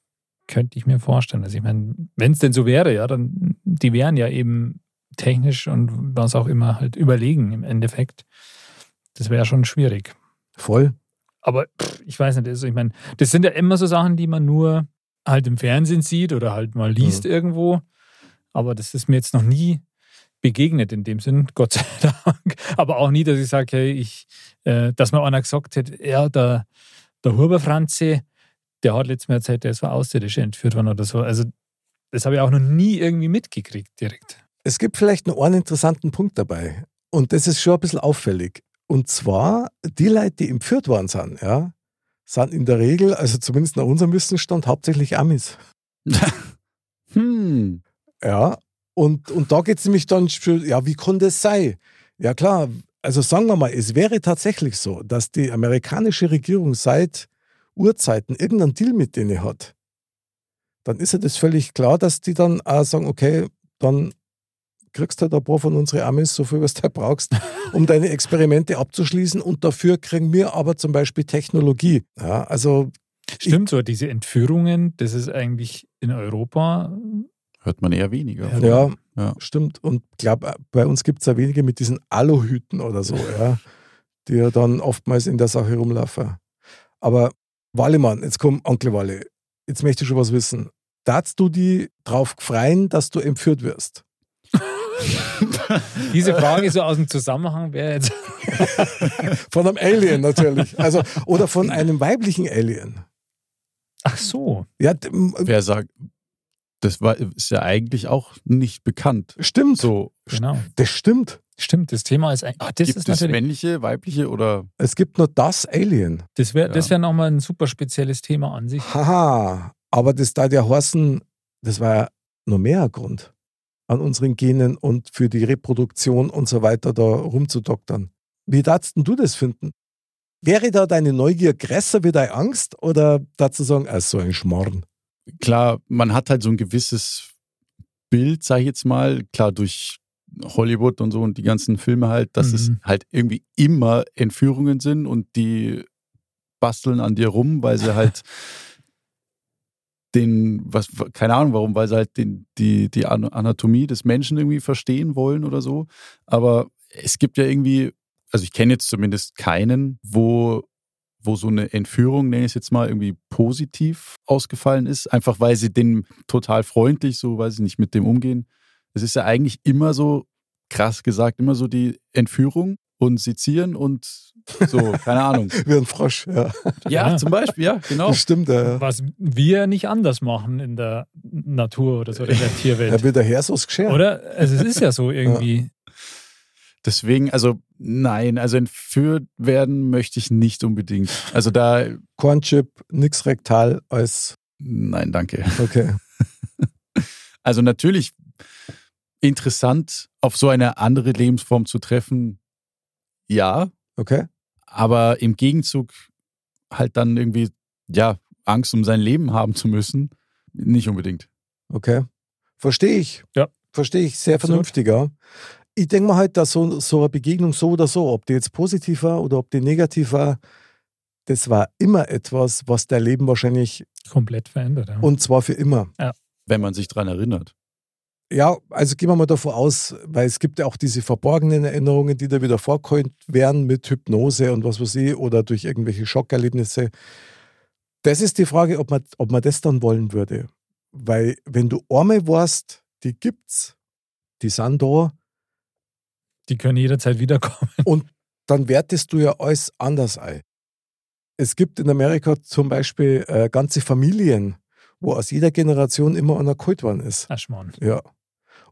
könnte ich mir vorstellen. Also ich meine, wenn es denn so wäre, ja, dann die wären ja eben technisch und was auch immer halt überlegen im Endeffekt. Das wäre schon schwierig. Voll. Aber pff, ich weiß nicht, also ich meine, das sind ja immer so Sachen, die man nur halt im Fernsehen sieht oder halt mal liest irgendwo. Aber das ist mir jetzt noch nie begegnet in dem Sinn, [LAUGHS] Gott sei Dank. Aber auch nie, dass ich sage, hey, ich, äh, dass mir einer gesagt hätte, ja, der, der Huber Franzi, der hat letztes Mal erzählt, der ist von Außerirdische entführt worden oder so. Also das habe ich auch noch nie irgendwie mitgekriegt direkt. Es gibt vielleicht noch einen interessanten Punkt dabei. Und das ist schon ein bisschen auffällig. Und zwar, die Leute, die entführt worden sind, ja, sind in der Regel, also zumindest nach unserem Wissensstand, hauptsächlich Amis. [LAUGHS] hm. Ja, und, und da geht es nämlich dann, ja, wie kann das sein? Ja klar, also sagen wir mal, es wäre tatsächlich so, dass die amerikanische Regierung seit Urzeiten irgendeinen Deal mit denen hat. Dann ist ja das völlig klar, dass die dann auch sagen, okay, dann kriegst du halt ein paar von unseren Amis so viel, was du brauchst, um deine Experimente abzuschließen und dafür kriegen wir aber zum Beispiel Technologie. Ja, also Stimmt so, diese Entführungen, das ist eigentlich in Europa Hört man eher weniger. Ja. Ja, Ja. stimmt. Und ich glaube, bei uns gibt es ja wenige mit diesen Aluhüten oder so, [LAUGHS] ja, die ja dann oftmals in der Sache rumlaufen. Aber Wallemann, jetzt komm, Onkel Walle, jetzt möchte ich schon was wissen. Darfst du die drauf freien, dass du entführt wirst? [LAUGHS] Diese Frage so aus dem Zusammenhang wäre jetzt. [LAUGHS] Von einem Alien natürlich. Also, oder von einem weiblichen Alien. Ach so. Ja, Wer sagt, das war, ist ja eigentlich auch nicht bekannt. stimmt. So, Genau. Das stimmt. Stimmt, das Thema ist eigentlich. Ah, das gibt ist es männliche, weibliche oder Es gibt nur das Alien. Das wäre das Ja. wär nochmal ein super spezielles Thema an sich. Haha, aber das da der heißen, das war ja noch mehr ein Grund an unseren Genen und für die Reproduktion und so weiter da rumzudoktern. Wie darfst du das finden? Wäre da deine Neugier größer wie deine Angst oder dazu sagen, ah, so ein Schmarrn? Klar, man hat halt so ein gewisses Bild, sag ich jetzt mal, klar durch Hollywood und so und die ganzen Filme halt, dass es Mhm. halt irgendwie immer Entführungen sind und die basteln an dir rum, weil sie halt [LAUGHS] den, was, keine Ahnung warum, weil sie halt den, die, die An- Anatomie des Menschen irgendwie verstehen wollen oder so. Aber es gibt ja irgendwie, also ich kenne jetzt zumindest keinen, wo wo so eine Entführung, nenne ich es jetzt mal, irgendwie positiv ausgefallen ist, einfach weil sie den total freundlich, so weiß ich nicht, mit dem umgehen. Es ist ja eigentlich immer so, krass gesagt, immer so die Entführung und Sezieren und so, [LAUGHS] keine Ahnung. Wie ein Frosch, ja. Ja, Ja. zum Beispiel, ja, genau. Das stimmt, ja. Was wir nicht anders machen in der Natur oder so, oder in der Er [LAUGHS] Tierwelt. wird der Herr so geschert. Oder? Also es ist ja so irgendwie. Deswegen, also nein, also entführt werden möchte ich nicht unbedingt. Also da, Kornchip, nix rektal, als, nein, danke. okay. [LAUGHS] Also natürlich interessant, auf so eine andere Lebensform zu treffen, ja, Okay. aber im Gegenzug halt dann irgendwie, ja, Angst um sein Leben haben zu müssen, nicht unbedingt. Okay. Verstehe ich. Ja. Verstehe ich. Sehr Absolut. vernünftig, ja. Ich denke mal halt, dass so, so eine Begegnung so oder so, ob die jetzt positiv war oder ob die negativ war, das war immer etwas, was dein Leben wahrscheinlich, Komplett verändert. Ja. und zwar für immer. Wenn man sich dran erinnert. Ja, also gehen wir mal davon aus, weil es gibt ja auch diese verborgenen Erinnerungen, die da wieder vorgeholt werden mit Hypnose und was weiß ich oder durch irgendwelche Schockerlebnisse. Das ist die Frage, ob man, ob man das dann wollen würde. Weil wenn du einmal weißt, die gibt's, die sind da, Die können jederzeit wiederkommen. dann wertest du ja alles anders ein. Es gibt in Amerika zum Beispiel äh, ganze Familien, wo aus jeder Generation immer einer geholt worden ist. Ach, Schmarrn. Ja.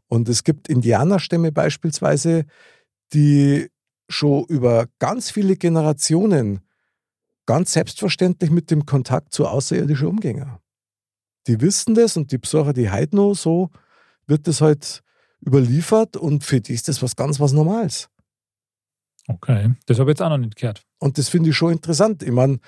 Und es gibt Indianerstämme beispielsweise, die schon über ganz viele Generationen ganz selbstverständlich mit dem Kontakt zu Außerirdischen umgehen. Die wissen das und die Besucher, die heute noch so, wird das halt überliefert und für die ist das was ganz was Normales. Okay. Das habe ich jetzt auch noch nicht gehört. Und das finde ich schon interessant. Ich meine,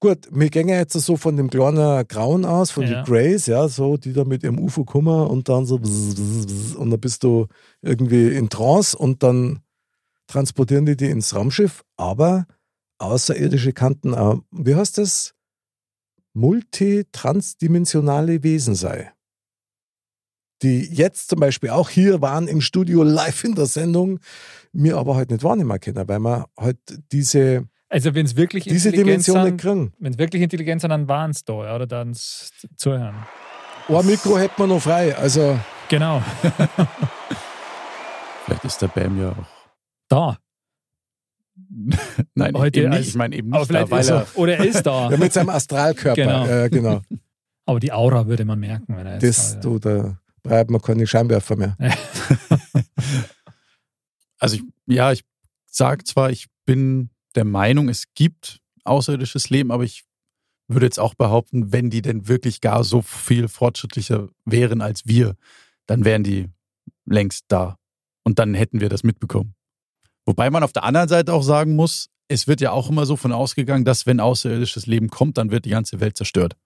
gut, wir gehen jetzt so von dem kleinen Grauen aus, von Ja. den Greys, ja, so, die da mit ihrem UFO kommen und dann so bzz, bzz, bzz, und dann bist du irgendwie in Trance und dann transportieren die die ins Raumschiff, aber außerirdische Kanten, äh, wie heißt das? Multitransdimensionale Wesen sei. Die jetzt zum Beispiel auch hier waren im Studio live in der Sendung, mir aber halt nicht wahrnehmen können, weil wir halt diese, Also, wenn es wirklich diese Dimension nicht sind, kriegen. wenn es wirklich intelligent sind, dann waren es da, ja, oder dann zuhören. Ein Mikro hätten wir noch frei. Also, Genau. [LAUGHS] Vielleicht ist der Bam ja auch. Da. [LAUGHS] Nein, Heute eben nicht. Ich meine eben nicht, da, weil ist er, er, oder er ist da. [LAUGHS] ja, mit seinem Astralkörper. Genau. Ja, genau. Aber die Aura würde man merken, wenn er jetzt Das, da du, da bleibt man keine Scheinwerfer mehr. [LAUGHS] also ich, ja, ich sage zwar, ich bin der Meinung, es gibt außerirdisches Leben, aber ich würde jetzt auch behaupten, wenn die denn wirklich gar so viel fortschrittlicher wären als wir, dann wären die längst da. Und dann hätten wir das mitbekommen. Wobei man auf der anderen Seite auch sagen muss, es wird ja auch immer so von ausgegangen, dass wenn außerirdisches Leben kommt, dann wird die ganze Welt zerstört.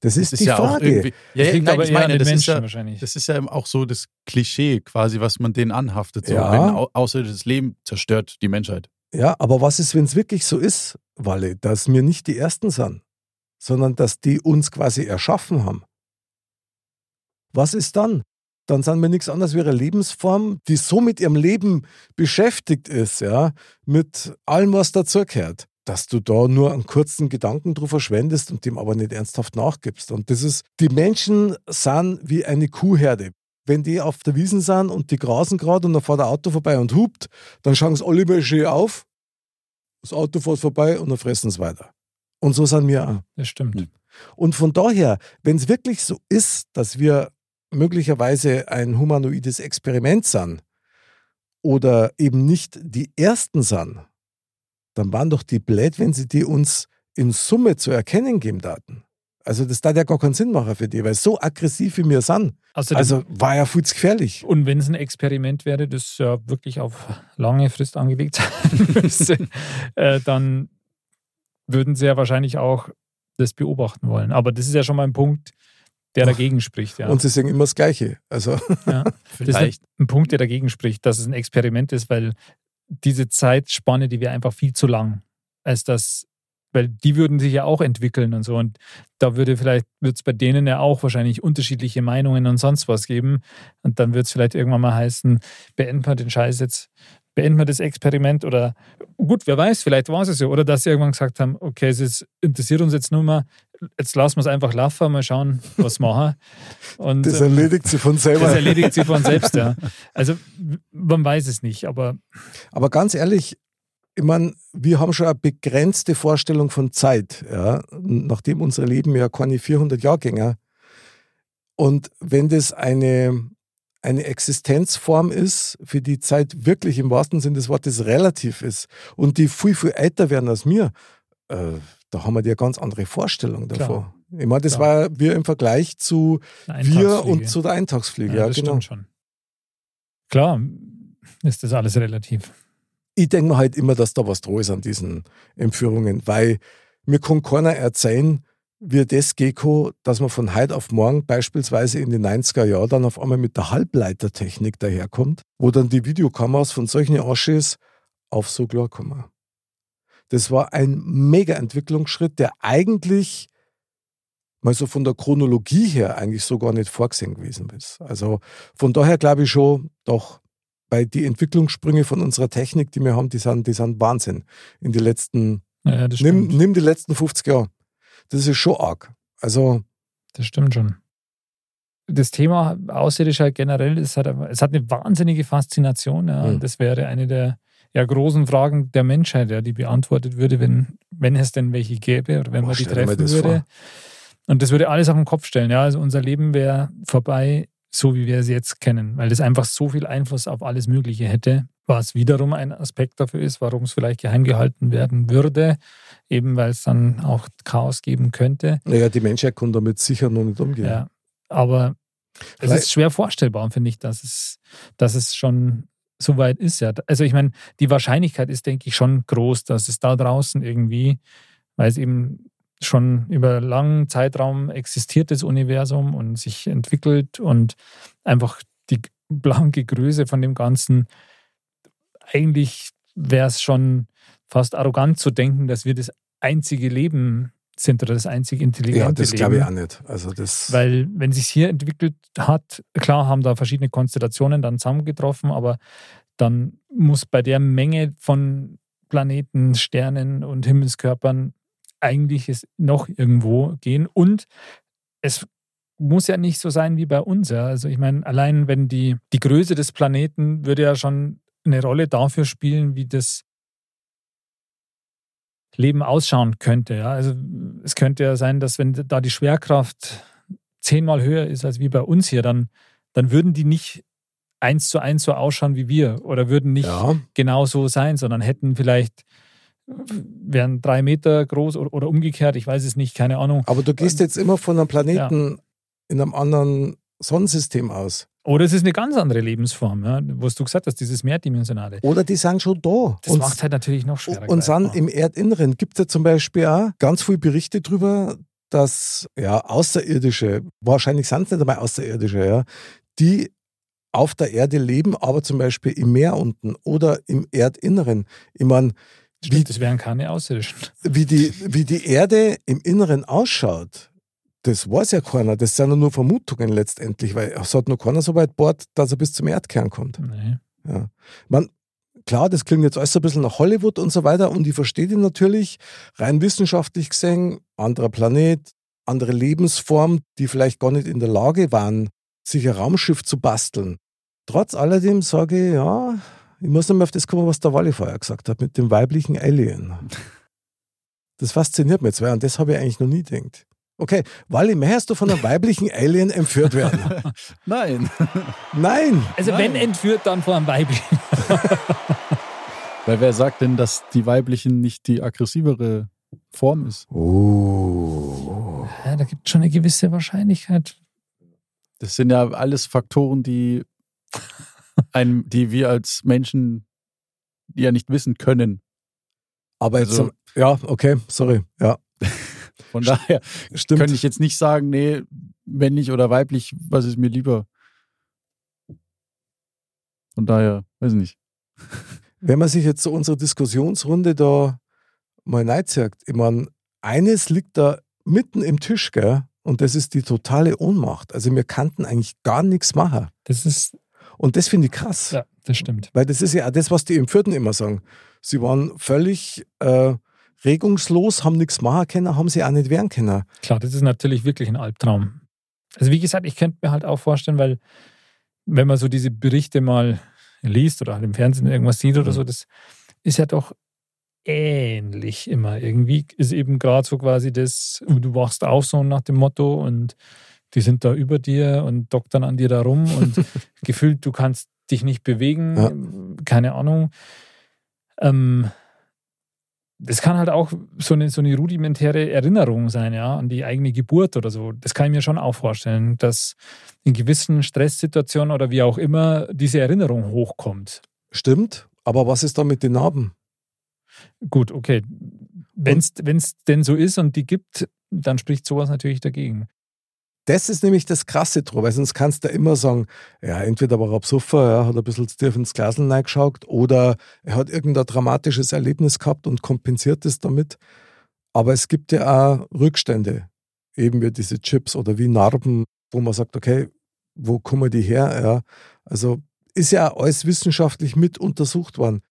Das ist, Das die ja auch Frage. irgendwie. Ja, Das ja, liegt nein, aber ich meine, das ist Menschen ja, wahrscheinlich. das ist ja auch so das Klischee quasi, was man denen anhaftet. So, Ja. Wenn au außerirdisches Leben zerstört die Menschheit. Ja, aber was ist, wenn es wirklich so ist, Walle, dass wir nicht die Ersten sind, sondern dass die uns quasi erschaffen haben? Was ist dann? Dann sind wir nichts anderes wie eine Lebensform, die so mit ihrem Leben beschäftigt ist, ja, mit allem, was dazugehört, dass du da nur einen kurzen Gedanken drüber verschwendest und dem aber nicht ernsthaft nachgibst. Und das ist, die Menschen sind wie eine Kuhherde. Wenn die auf der Wiesen sind und die grasen gerade und dann fährt ein Auto vorbei und hupt, dann schauen sie alle mal schön auf, das Auto fährt vorbei und dann fressen sie weiter. Und so sind wir auch. Das stimmt. Hm. Und von daher, wenn es wirklich so ist, dass wir möglicherweise ein humanoides Experiment sind oder eben nicht die Ersten sind, dann waren doch die blöd, wenn sie die uns in Summe zu erkennen geben daten. Also das darf ja gar keinen Sinn machen für die, weil so aggressiv wie wir sind, Außerdem, also war ja viel zu gefährlich. und wenn es ein Experiment wäre, das ja wirklich auf lange Frist angelegt sein [LAUGHS] müsste, äh, dann würden sie ja wahrscheinlich auch das beobachten wollen. Aber das ist ja schon mal ein Punkt, der Ach, dagegen spricht. Ja. Und sie sagen immer das Gleiche. Also ja. [LAUGHS] Das ist Vielleicht. ein Punkt, der dagegen spricht, dass es ein Experiment ist, weil diese Zeitspanne, die wäre einfach viel zu lang, als das, weil die würden sich ja auch entwickeln und so. Und da würde vielleicht, wird es bei denen ja auch wahrscheinlich unterschiedliche Meinungen und sonst was geben. Und dann wird es vielleicht irgendwann mal heißen, beenden wir den Scheiß jetzt, beenden wir das Experiment oder gut, wer weiß, vielleicht war es so. Oder dass sie irgendwann gesagt haben, okay, es ist, interessiert uns jetzt nur mal, jetzt lassen wir es einfach laufen, mal schauen, was machen. Und, das ähm, erledigt sie von selber. das erledigt sie von selbst, ja. Also man weiß es nicht, aber Aber ganz ehrlich, ich meine, wir haben schon eine begrenzte Vorstellung von Zeit, ja, nachdem unsere Leben ja keine 400 Jahre gingen. Und wenn das eine, eine Existenzform ist, für die Zeit wirklich im wahrsten Sinne des Wortes relativ ist und die viel, viel älter werden als wir, äh, da haben wir ja ganz andere Vorstellung Klar. davon. Ich meine, das Klar. war wir im Vergleich zu wir und zu der Eintagsfliege. ja, Ja, das genau. stimmt schon. Klar ist das alles relativ. ich denke mir halt immer, dass da was dran ist an diesen Entführungen, weil mir kann keiner erzählen, wie das Gecko, dass man von heute auf morgen beispielsweise in den 90er Jahren dann auf einmal mit der Halbleitertechnik daherkommt, wo dann die Videokameras von solchen Aschis auf so klar kommen. Das war ein mega Entwicklungsschritt, der eigentlich mal so von der Chronologie her eigentlich so gar nicht vorgesehen gewesen ist. Also von daher glaube ich schon, doch, weil die Entwicklungssprünge von unserer Technik, die wir haben, die sind, die sind Wahnsinn. In die letzten, Ja, nimm, nimm die letzten 50 Jahre. Das ist schon arg. Also, Das stimmt schon. Das Thema Außerirdischer generell ist halt, einfach- es hat eine wahnsinnige Faszination. Ja. Mhm. Das wäre eine der ja, großen Fragen der Menschheit, ja, die beantwortet würde, wenn, wenn es denn welche gäbe oder wenn Boah, man die treffen würde. vor. Und das würde alles auf den Kopf stellen. Ja. Also unser Leben wäre vorbei, so wie wir es jetzt kennen, weil das einfach so viel Einfluss auf alles Mögliche hätte, was wiederum ein Aspekt dafür ist, warum es vielleicht geheim gehalten werden würde, eben weil es dann auch Chaos geben könnte. naja, die Menschheit kann damit sicher noch nicht umgehen. Ja, aber es Vielleicht- ist schwer vorstellbar, finde ich, dass es, dass es schon so weit ist. Ja. Also ich meine, die Wahrscheinlichkeit ist, denke ich, schon groß, dass es da draußen irgendwie, weil es eben schon über langen Zeitraum existiert, das Universum und sich entwickelt und einfach die blanke Größe von dem Ganzen, eigentlich wäre es schon fast arrogant zu denken, dass wir das einzige Leben sind oder das einzige intelligente Ja, das glaube ich auch nicht. Also das, Weil, wenn sich hier entwickelt hat, klar haben da verschiedene Konstellationen dann zusammengetroffen, aber dann muss bei der Menge von Planeten, Sternen und Himmelskörpern eigentlich es noch irgendwo gehen. Und es muss ja nicht so sein wie bei uns. Ja. Also ich meine, allein wenn die, die Größe des Planeten würde ja schon eine Rolle dafür spielen, wie das Leben ausschauen könnte. Ja. Also es könnte ja sein, dass wenn da die Schwerkraft zehnmal höher ist als wie bei uns hier, dann, dann würden die nicht eins zu eins so ausschauen wie wir oder würden nicht ja, genau so sein, sondern hätten vielleicht, wären drei Meter groß oder, oder umgekehrt, ich weiß es nicht, keine Ahnung. aber du gehst jetzt immer von einem Planeten in einem anderen Sonnensystem aus. Oder es ist eine ganz andere Lebensform, ja, was du gesagt hast, dieses Mehrdimensionale. Oder die sind schon da. Das macht halt natürlich noch schwerer. Und dann greifbar. im Erdinneren gibt es ja zum Beispiel auch ganz viele Berichte darüber, dass ja Außerirdische, wahrscheinlich sind es nicht einmal Außerirdische, ja, die auf der Erde leben, aber zum Beispiel im Meer unten oder im Erdinneren. Ich meine, wie, das wären keine Außerirdischen. wie, die, wie die Erde im Inneren ausschaut, das weiß ja keiner. Das sind ja nur Vermutungen letztendlich, weil es hat noch keiner so weit bohrt, dass er bis zum Erdkern kommt. Nee. Ja. Man, klar, das klingt jetzt alles so ein bisschen nach Hollywood und so weiter und ich verstehe die natürlich rein wissenschaftlich gesehen, anderer Planet, andere Lebensform, die vielleicht gar nicht in der Lage waren, sich ein Raumschiff zu basteln. Trotz alledem sage ich, ja, ich muss nochmal auf das kommen, was der Wally vorher gesagt hat, mit dem weiblichen Alien. [LAUGHS] Das fasziniert mich jetzt, weil an das habe ich eigentlich noch nie gedacht. Okay, Wally, möchtest du von einem weiblichen Alien entführt werden? [LAUGHS] Nein. Nein! Also Nein. wenn entführt, dann vor einem Weiblichen. [LAUGHS] Weil wer sagt denn, dass die weiblichen nicht die aggressivere Form ist? Oh. Ja, da gibt es schon eine gewisse Wahrscheinlichkeit. Das sind ja alles Faktoren, die, ein, die wir als Menschen ja nicht wissen können. Aber jetzt, Also- ja, okay, sorry, ja, Von daher stimmt. könnte ich jetzt nicht sagen, nee, männlich oder weiblich, was ist mir lieber? Von daher, weiß ich nicht. [LAUGHS] Wenn man sich jetzt so unsere Diskussionsrunde da mal neizert, ich meine, eines liegt da mitten im Tisch, gell? Und das ist die totale Ohnmacht. Also wir kannten eigentlich gar nichts machen. Das ist, Und das finde ich krass. ja, das stimmt. Weil das ist ja auch das, was die Empfürten immer sagen. Sie waren völlig äh, regungslos, haben nichts machen können, haben sie auch nicht wehren können. Klar, das ist natürlich wirklich ein Albtraum. Also wie gesagt, ich könnte mir halt auch vorstellen, weil wenn man so diese Berichte mal liest oder halt im Fernsehen irgendwas sieht oder Mhm. so, das ist ja doch ähnlich immer. Irgendwie ist eben gerade so quasi das, du wachst auf so nach dem Motto und die sind da über dir und doktern an dir da rum [LAUGHS] und gefühlt, du kannst dich nicht bewegen, keine Ahnung. Ähm, das kann halt auch so eine, so eine rudimentäre Erinnerung sein, ja, an die eigene Geburt oder so. Das kann ich mir schon auch vorstellen, dass in gewissen Stresssituationen oder wie auch immer diese Erinnerung hochkommt. Stimmt, aber was ist da mit den Narben? Gut, okay. Wenn es denn so ist und die gibt, dann spricht sowas natürlich dagegen. Das ist nämlich das Krasse dran, weil sonst kannst du immer sagen, ja, entweder war er Psuffer, ja, hat ein bisschen zu tief ins Glas reingeschaut oder er hat irgendein dramatisches Erlebnis gehabt und kompensiert es damit. Aber es gibt ja auch Rückstände, eben wie diese Chips oder wie Narben, wo man sagt, okay, wo kommen die her? Ja, also ist ja alles wissenschaftlich mit untersucht worden.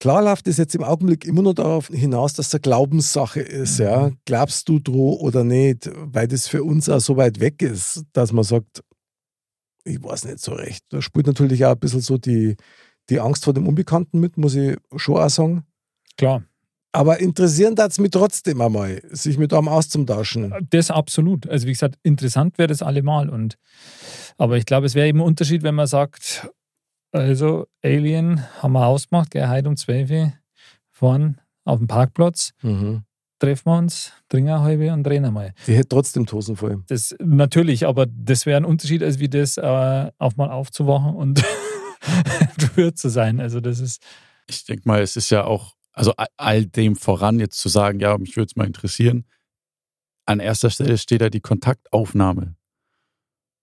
Klar läuft es jetzt im Augenblick immer nur darauf hinaus, dass es Glaubenssache ist. Mhm. Ja. Glaubst du droh oder nicht? Weil das für uns auch so weit weg ist, dass man sagt, ich weiß nicht so recht. Da spielt natürlich auch ein bisschen so die, die Angst vor dem Unbekannten mit, muss ich schon auch sagen. Klar. Aber interessieren darf es mich trotzdem einmal, sich mit einem auszutauschen. Das absolut. Also wie gesagt, interessant wäre das allemal. Und, aber ich glaube, es wäre eben ein Unterschied, wenn man sagt, also, Alien haben wir ausgemacht, gell, heute um 12 Uhr vorne auf dem Parkplatz. Mhm. Treffen wir uns, trinken eine halbe und drehen einmal. Die hätte trotzdem Tosen voll. Das, natürlich, aber das wäre ein Unterschied, als wie das äh, auf mal aufzuwachen und [LAUGHS] berührt zu sein. Also, das ist. Ich denke mal, es ist ja auch, also all dem voran jetzt zu sagen, ja, mich würde es mal interessieren. An erster Stelle steht da die Kontaktaufnahme.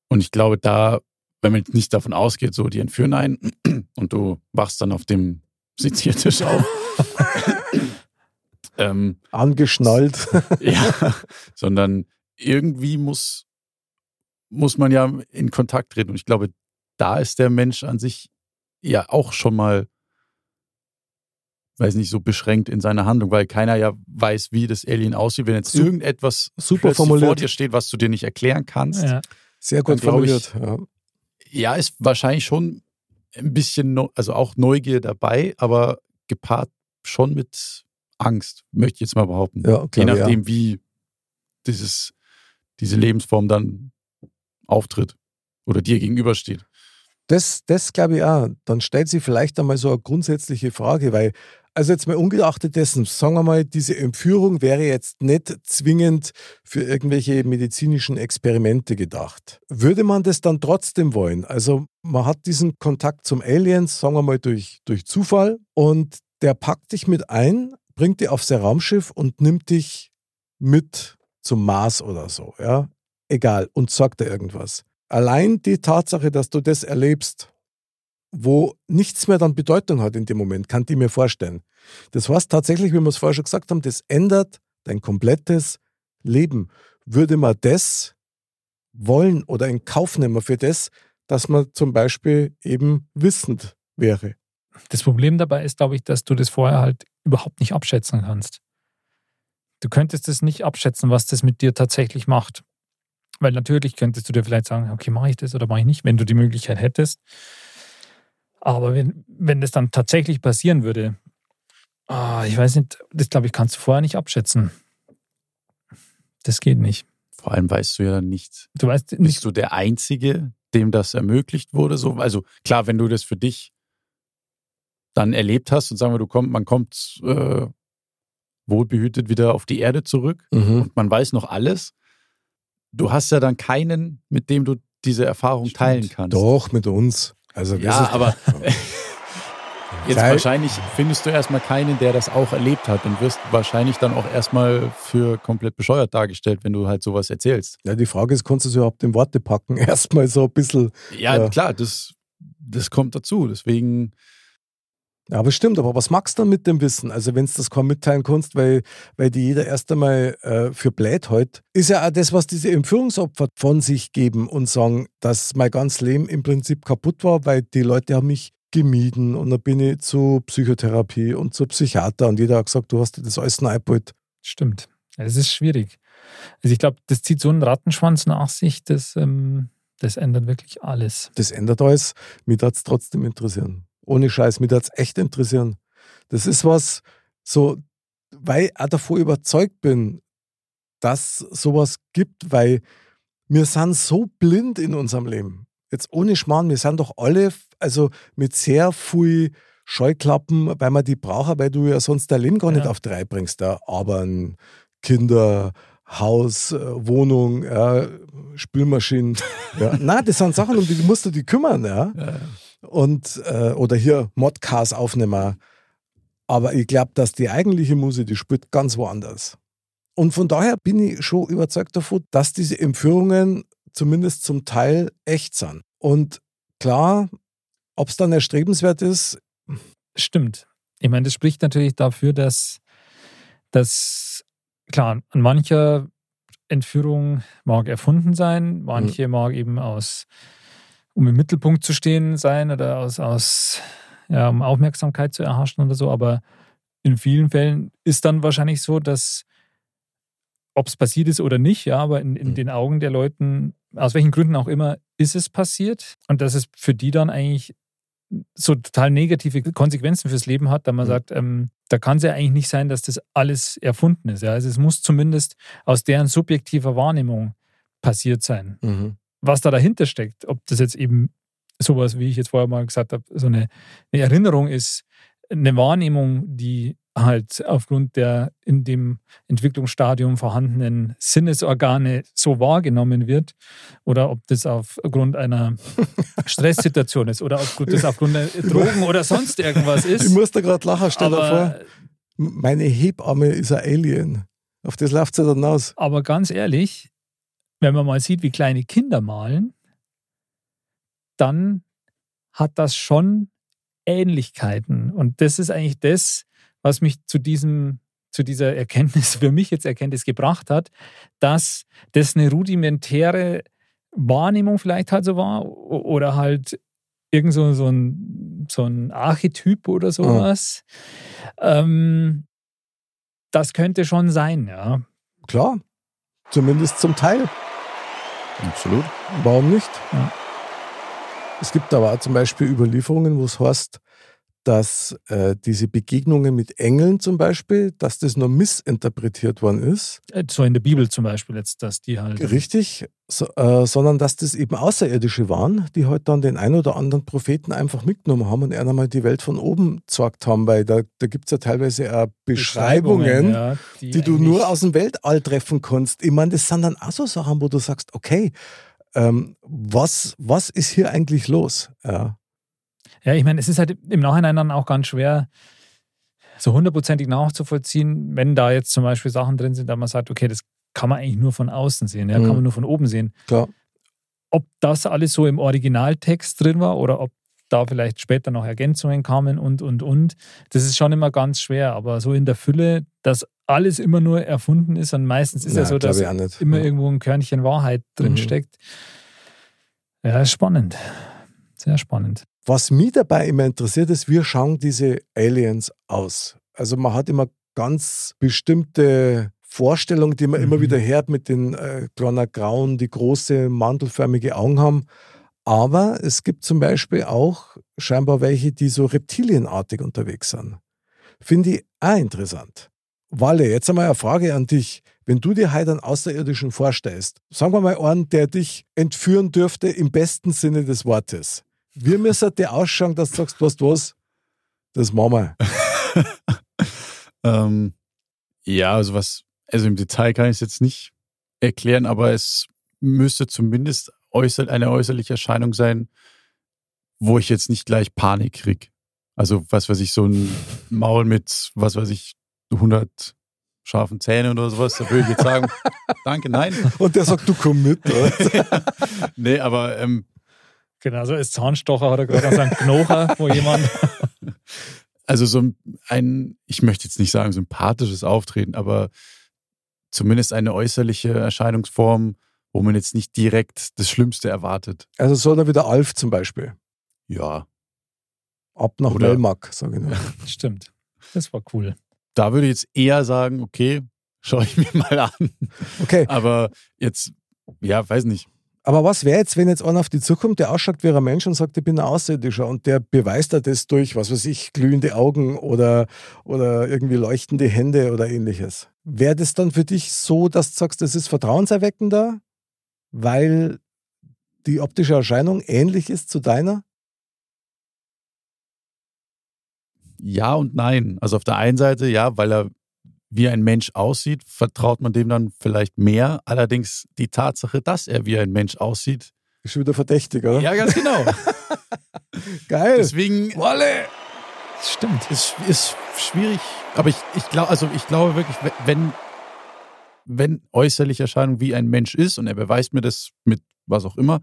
Und ich glaube, da wenn man nicht davon ausgeht, so die entführen einen [CLEARS THROAT] und du wachst dann auf dem Seziertisch auf. [LAUGHS] ähm, Angeschnallt. ja, sondern irgendwie muss, muss man ja in Kontakt treten. Und ich glaube, da ist der Mensch an sich ja auch schon mal, weiß nicht, so beschränkt in seiner Handlung, weil keiner ja weiß, wie das Alien aussieht. Wenn jetzt irgendetwas super formuliert. vor dir steht, was du dir nicht erklären kannst. Ja. Sehr gut formuliert. Ich, ja ja, ist wahrscheinlich schon ein bisschen, also auch Neugier dabei, aber gepaart schon mit Angst, möchte ich jetzt mal behaupten. Ja, klar, Je nachdem, ja. wie dieses, diese Lebensform dann auftritt oder dir gegenübersteht. Das, das glaube ich auch. Dann stellt sich vielleicht einmal so eine grundsätzliche Frage, weil also jetzt mal ungeachtet dessen, sagen wir mal, diese Entführung wäre jetzt nicht zwingend für irgendwelche medizinischen Experimente gedacht. Würde man das dann trotzdem wollen? Also man hat diesen Kontakt zum Aliens, sagen wir mal, durch, durch Zufall und der packt dich mit ein, bringt dich auf sein Raumschiff und nimmt dich mit zum Mars oder so, ja? Egal, und sagt dir irgendwas. Allein die Tatsache, dass du das erlebst, wo nichts mehr dann Bedeutung hat in dem Moment, kann ich mir vorstellen. Das heißt tatsächlich, wie wir es vorher schon gesagt haben, das ändert dein komplettes Leben. Würde man das wollen oder in Kauf nehmen für das, dass man zum Beispiel eben wissend wäre? Das Problem dabei ist, glaube ich, dass du das vorher halt überhaupt nicht abschätzen kannst. Du könntest es nicht abschätzen, was das mit dir tatsächlich macht. Weil natürlich könntest du dir vielleicht sagen, okay, mache ich das oder mache ich nicht, wenn du die Möglichkeit hättest. Aber wenn, wenn das dann tatsächlich passieren würde, oh, ich weiß nicht, das glaube ich, kannst du vorher nicht abschätzen. Das geht nicht. Vor allem weißt du ja dann nicht, du weißt nicht, bist du der Einzige, dem das ermöglicht wurde? So, also klar, wenn du das für dich dann erlebt hast und sagen wir, du kommst, man kommt äh, wohlbehütet wieder auf die Erde zurück mhm. und man weiß noch alles. Du hast ja dann keinen, mit dem du diese Erfahrung Stimmt. teilen kannst. Doch, mit uns. Also ja, aber [LAUGHS] [LAUGHS] jetzt wahrscheinlich findest du erstmal keinen, der das auch erlebt hat und wirst wahrscheinlich dann auch erstmal für komplett bescheuert dargestellt, wenn du halt sowas erzählst. Ja, die Frage ist, kannst du es überhaupt in Worte packen? [LAUGHS] Erstmal so ein bisschen. Ja, äh, klar, das, das kommt dazu. Deswegen ja, aber stimmt, aber was magst du dann mit dem Wissen? Also wenn du das kaum mitteilen kannst, weil, weil die jeder erst einmal äh, für blöd heute, ist ja auch das, was diese Entführungsopfer von sich geben und sagen, dass mein ganzes Leben im Prinzip kaputt war, weil die Leute haben mich gemieden und dann bin ich zu Psychotherapie und zu Psychiater und jeder hat gesagt, du hast dir das alles eingebaut. Stimmt. Es ist schwierig. Also ich glaube, das zieht so einen Rattenschwanz nach sich, das, ähm, das ändert wirklich alles. Das ändert alles. Mich darf es trotzdem interessieren. Ohne Scheiß, mich das echt interessieren. Das ist was, so, weil ich auch davor überzeugt bin, dass sowas gibt, weil wir sind so blind in unserem Leben. Jetzt ohne Schmarrn, wir sind doch alle, also mit sehr viel Scheuklappen, weil man die brauchen, weil du ja sonst dein Leben gar nicht auf drei bringst. Ja. Aber Kinder, Haus, äh, Wohnung, ja, Spülmaschinen. [LAUGHS] Ja. Nein, das sind Sachen, um die musst du dich kümmern. Ja. ja und äh, oder hier Modcast aufnehmen. Aber ich glaube, dass die eigentliche Musik, die spielt ganz woanders. Und von daher bin ich schon überzeugt davon, dass diese Entführungen zumindest zum Teil echt sind. Und klar, ob es dann erstrebenswert ist, Stimmt. Ich meine, das spricht natürlich dafür, dass, dass klar, an mancher Entführung mag erfunden sein, manche mag eben aus, um im Mittelpunkt zu stehen sein oder aus, aus ja, um Aufmerksamkeit zu erhaschen oder so, aber in vielen Fällen ist dann wahrscheinlich so, dass ob es passiert ist oder nicht, ja, aber in, in Mhm. den Augen der Leuten, aus welchen Gründen auch immer, ist es passiert und dass es für die dann eigentlich so total negative Konsequenzen fürs Leben hat, da man Mhm. sagt, ähm, da kann es ja eigentlich nicht sein, dass das alles erfunden ist. Ja? Also es muss zumindest aus deren subjektiver Wahrnehmung passiert sein. Was da dahinter steckt, ob das jetzt eben sowas, wie ich jetzt vorher mal gesagt habe, so eine, eine Erinnerung ist, eine Wahrnehmung, die halt aufgrund der in dem Entwicklungsstadium vorhandenen Sinnesorgane so wahrgenommen wird oder ob das aufgrund einer [LAUGHS] Stresssituation ist oder ob das aufgrund der Drogen oder sonst irgendwas ich ist. muss da gerade lachen, stell dir vor, meine Hebamme ist ein Alien. Auf das läuft sie dann aus. aber ganz ehrlich, wenn man mal sieht, wie kleine Kinder malen, dann hat das schon Ähnlichkeiten. Und das ist eigentlich das, was mich zu diesem zu dieser Erkenntnis, für mich jetzt Erkenntnis gebracht hat, dass das eine rudimentäre Wahrnehmung vielleicht halt so war oder halt irgend so, so, ein, so ein Archetyp oder sowas. Ähm, das könnte schon sein, ja. Klar, zumindest zum Teil. Absolut. Warum nicht? Ja. Es gibt aber auch zum Beispiel Überlieferungen, wo es heißt, dass äh, diese Begegnungen mit Engeln zum Beispiel, dass das nur missinterpretiert worden ist. Äh, So in der Bibel zum Beispiel jetzt, dass die halt. Richtig, so, äh, sondern dass das eben Außerirdische waren, die halt dann den ein oder anderen Propheten einfach mitgenommen haben und einer mal die Welt von oben gezeigt haben, weil da, da gibt es ja teilweise auch Beschreibungen, ja, die du eigentlich- nur aus dem Weltall treffen kannst. Ich meine, das sind dann auch so Sachen, wo du sagst, okay, ähm, was, was ist hier eigentlich los? Ja. Ja, ich meine, es ist halt im Nachhinein dann auch ganz schwer, so hundertprozentig nachzuvollziehen, wenn da jetzt zum Beispiel Sachen drin sind, da man sagt, okay, das kann man eigentlich nur von außen sehen, ja, Mhm. kann man nur von oben sehen. Klar. Ob das alles so im Originaltext drin war oder ob da vielleicht später noch Ergänzungen kamen und, und, und, das ist schon immer ganz schwer. Aber so in der Fülle, dass alles immer nur erfunden ist und meistens ist ja, so, glaub dass immer ja. irgendwo ein Körnchen Wahrheit drin Mhm. steckt. Ja, ist spannend. Sehr spannend. Was mich dabei immer interessiert, ist, wie schauen diese Aliens aus? Also man hat immer ganz bestimmte Vorstellungen, die man immer Mhm. wieder hört mit den äh, kleinen Grauen, die große mantelförmige Augen haben. Aber es gibt zum Beispiel auch scheinbar welche, die so reptilienartig unterwegs sind. Finde ich auch interessant. Walle, jetzt einmal eine Frage an dich. Wenn du dir heute einen Außerirdischen vorstellst, sagen wir mal einen, der dich entführen dürfte im besten Sinne des Wortes. Wie müsste der ausschauen, dass du sagst, weißt du was, das machen wir. [LAUGHS] Ähm, ja, also was, also im Detail kann ich es jetzt nicht erklären, aber es müsste zumindest äußer, eine äußerliche Erscheinung sein, wo ich jetzt nicht gleich Panik krieg. Also was weiß ich, so ein Maul mit, was weiß ich, 100 scharfen Zähnen oder sowas, da würde ich jetzt sagen, [LAUGHS] danke, nein. Und der sagt, du komm mit. [LAUGHS] Nee, aber ähm, Genau, so als Zahnstocher hat er gerade an seinem Knochen, wo jemand. [LAUGHS] also so ein, ich möchte jetzt nicht sagen sympathisches Auftreten, aber zumindest eine äußerliche Erscheinungsform, wo man jetzt nicht direkt das Schlimmste erwartet. Also soll er wieder Alf zum Beispiel. Ja, Ab nach Oder- Melmark, sage ich nur. [LAUGHS] Stimmt. Das war cool. da würde ich jetzt eher sagen, okay, schaue ich mir [LAUGHS] mal an. Okay, Aber jetzt, ja, weiß nicht. Aber was wäre jetzt, wenn jetzt einer auf die zukommt, der ausschaut wie ein Mensch und sagt, ich bin ein Außerirdischer und der beweist er das durch, was weiß ich, glühende Augen oder, oder irgendwie leuchtende Hände oder ähnliches. Wäre das dann für dich so, dass du sagst, das ist vertrauenserweckender, weil die optische Erscheinung ähnlich ist zu deiner? Ja und nein. Also auf der einen Seite, ja, weil er wie ein Mensch aussieht, vertraut man dem dann vielleicht mehr. Allerdings die Tatsache, dass er wie ein Mensch aussieht. Ist schon wieder verdächtig, oder? Ja, ganz genau. [LAUGHS] Geil. Deswegen Wolle! Stimmt. ist, ist schwierig. Aber ich, ich glaube, also ich glaube wirklich, wenn wenn äußerliche Erscheinung wie ein Mensch ist und er beweist mir das mit was auch immer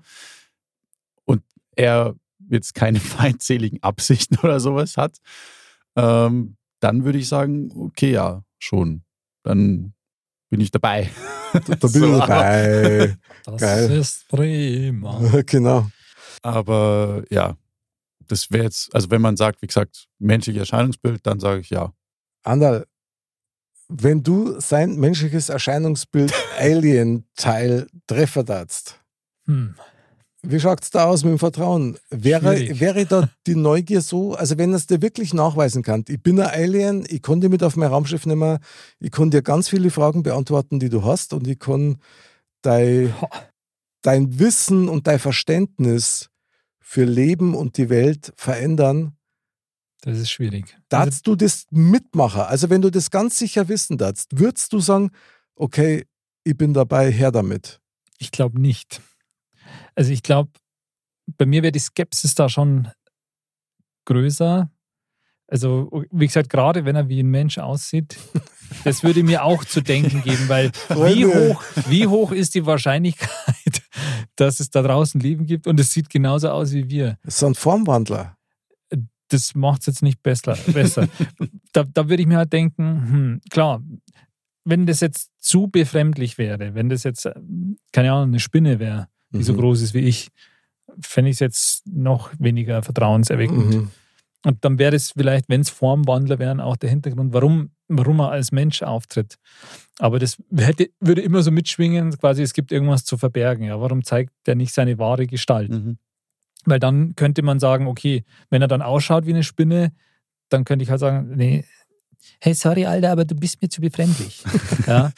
und er jetzt keine [LAUGHS] feindseligen Absichten oder sowas hat, ähm, dann würde ich sagen, okay, ja, schon. Dann bin ich dabei. Da, [LAUGHS] bin So. ich dabei. Das Geil. ist prima. [LAUGHS] genau. Aber ja, das wäre jetzt, also wenn man sagt, wie gesagt, menschliches Erscheinungsbild, dann sage ich ja. Andal, wenn du sein menschliches Erscheinungsbild [LAUGHS] Alien-Teil treffen darfst, Hm. Wie schaut es da aus mit dem Vertrauen? Wäre, Schwierig. wäre da die Neugier so, also wenn es dir wirklich nachweisen kann, ich bin ein Alien, ich kann dich mit auf mein Raumschiff nehmen, ich kann dir ganz viele Fragen beantworten, die du hast und ich kann dein, dein Wissen und dein Verständnis für Leben und die Welt verändern, Das ist schwierig. Also, darfst du das mitmachen? Also wenn du das ganz sicher wissen darfst, würdest du sagen, okay, ich bin dabei, her damit. ich glaube nicht. Also ich glaube, bei mir wäre die Skepsis da schon größer. Also, wie gesagt, gerade wenn er wie ein Mensch aussieht, [LAUGHS] das würde mir auch zu denken geben, weil wie hoch, wie hoch ist die Wahrscheinlichkeit, [LAUGHS] dass es da draußen Leben gibt und es sieht genauso aus wie wir? Das ist ein Formwandler. das macht es jetzt nicht besser. besser. da, da würde ich mir halt denken, hm, klar, wenn das jetzt zu befremdlich wäre, wenn das jetzt, äh, keine Ahnung, eine Spinne wäre, die so Mhm. groß ist wie ich, fände ich es jetzt noch weniger vertrauenserweckend. Mhm. Und dann wäre es vielleicht, wenn es Formwandler wären, auch der Hintergrund, warum, warum er als Mensch auftritt. Aber das hätte, würde immer so mitschwingen, quasi, es gibt irgendwas zu verbergen. Ja, warum zeigt er nicht seine wahre Gestalt? Mhm. Weil dann könnte man sagen, okay, wenn er dann ausschaut wie eine Spinne, dann könnte ich halt sagen, nee, hey, sorry, Alter, aber du bist mir zu befremdlich. [LAUGHS] ja.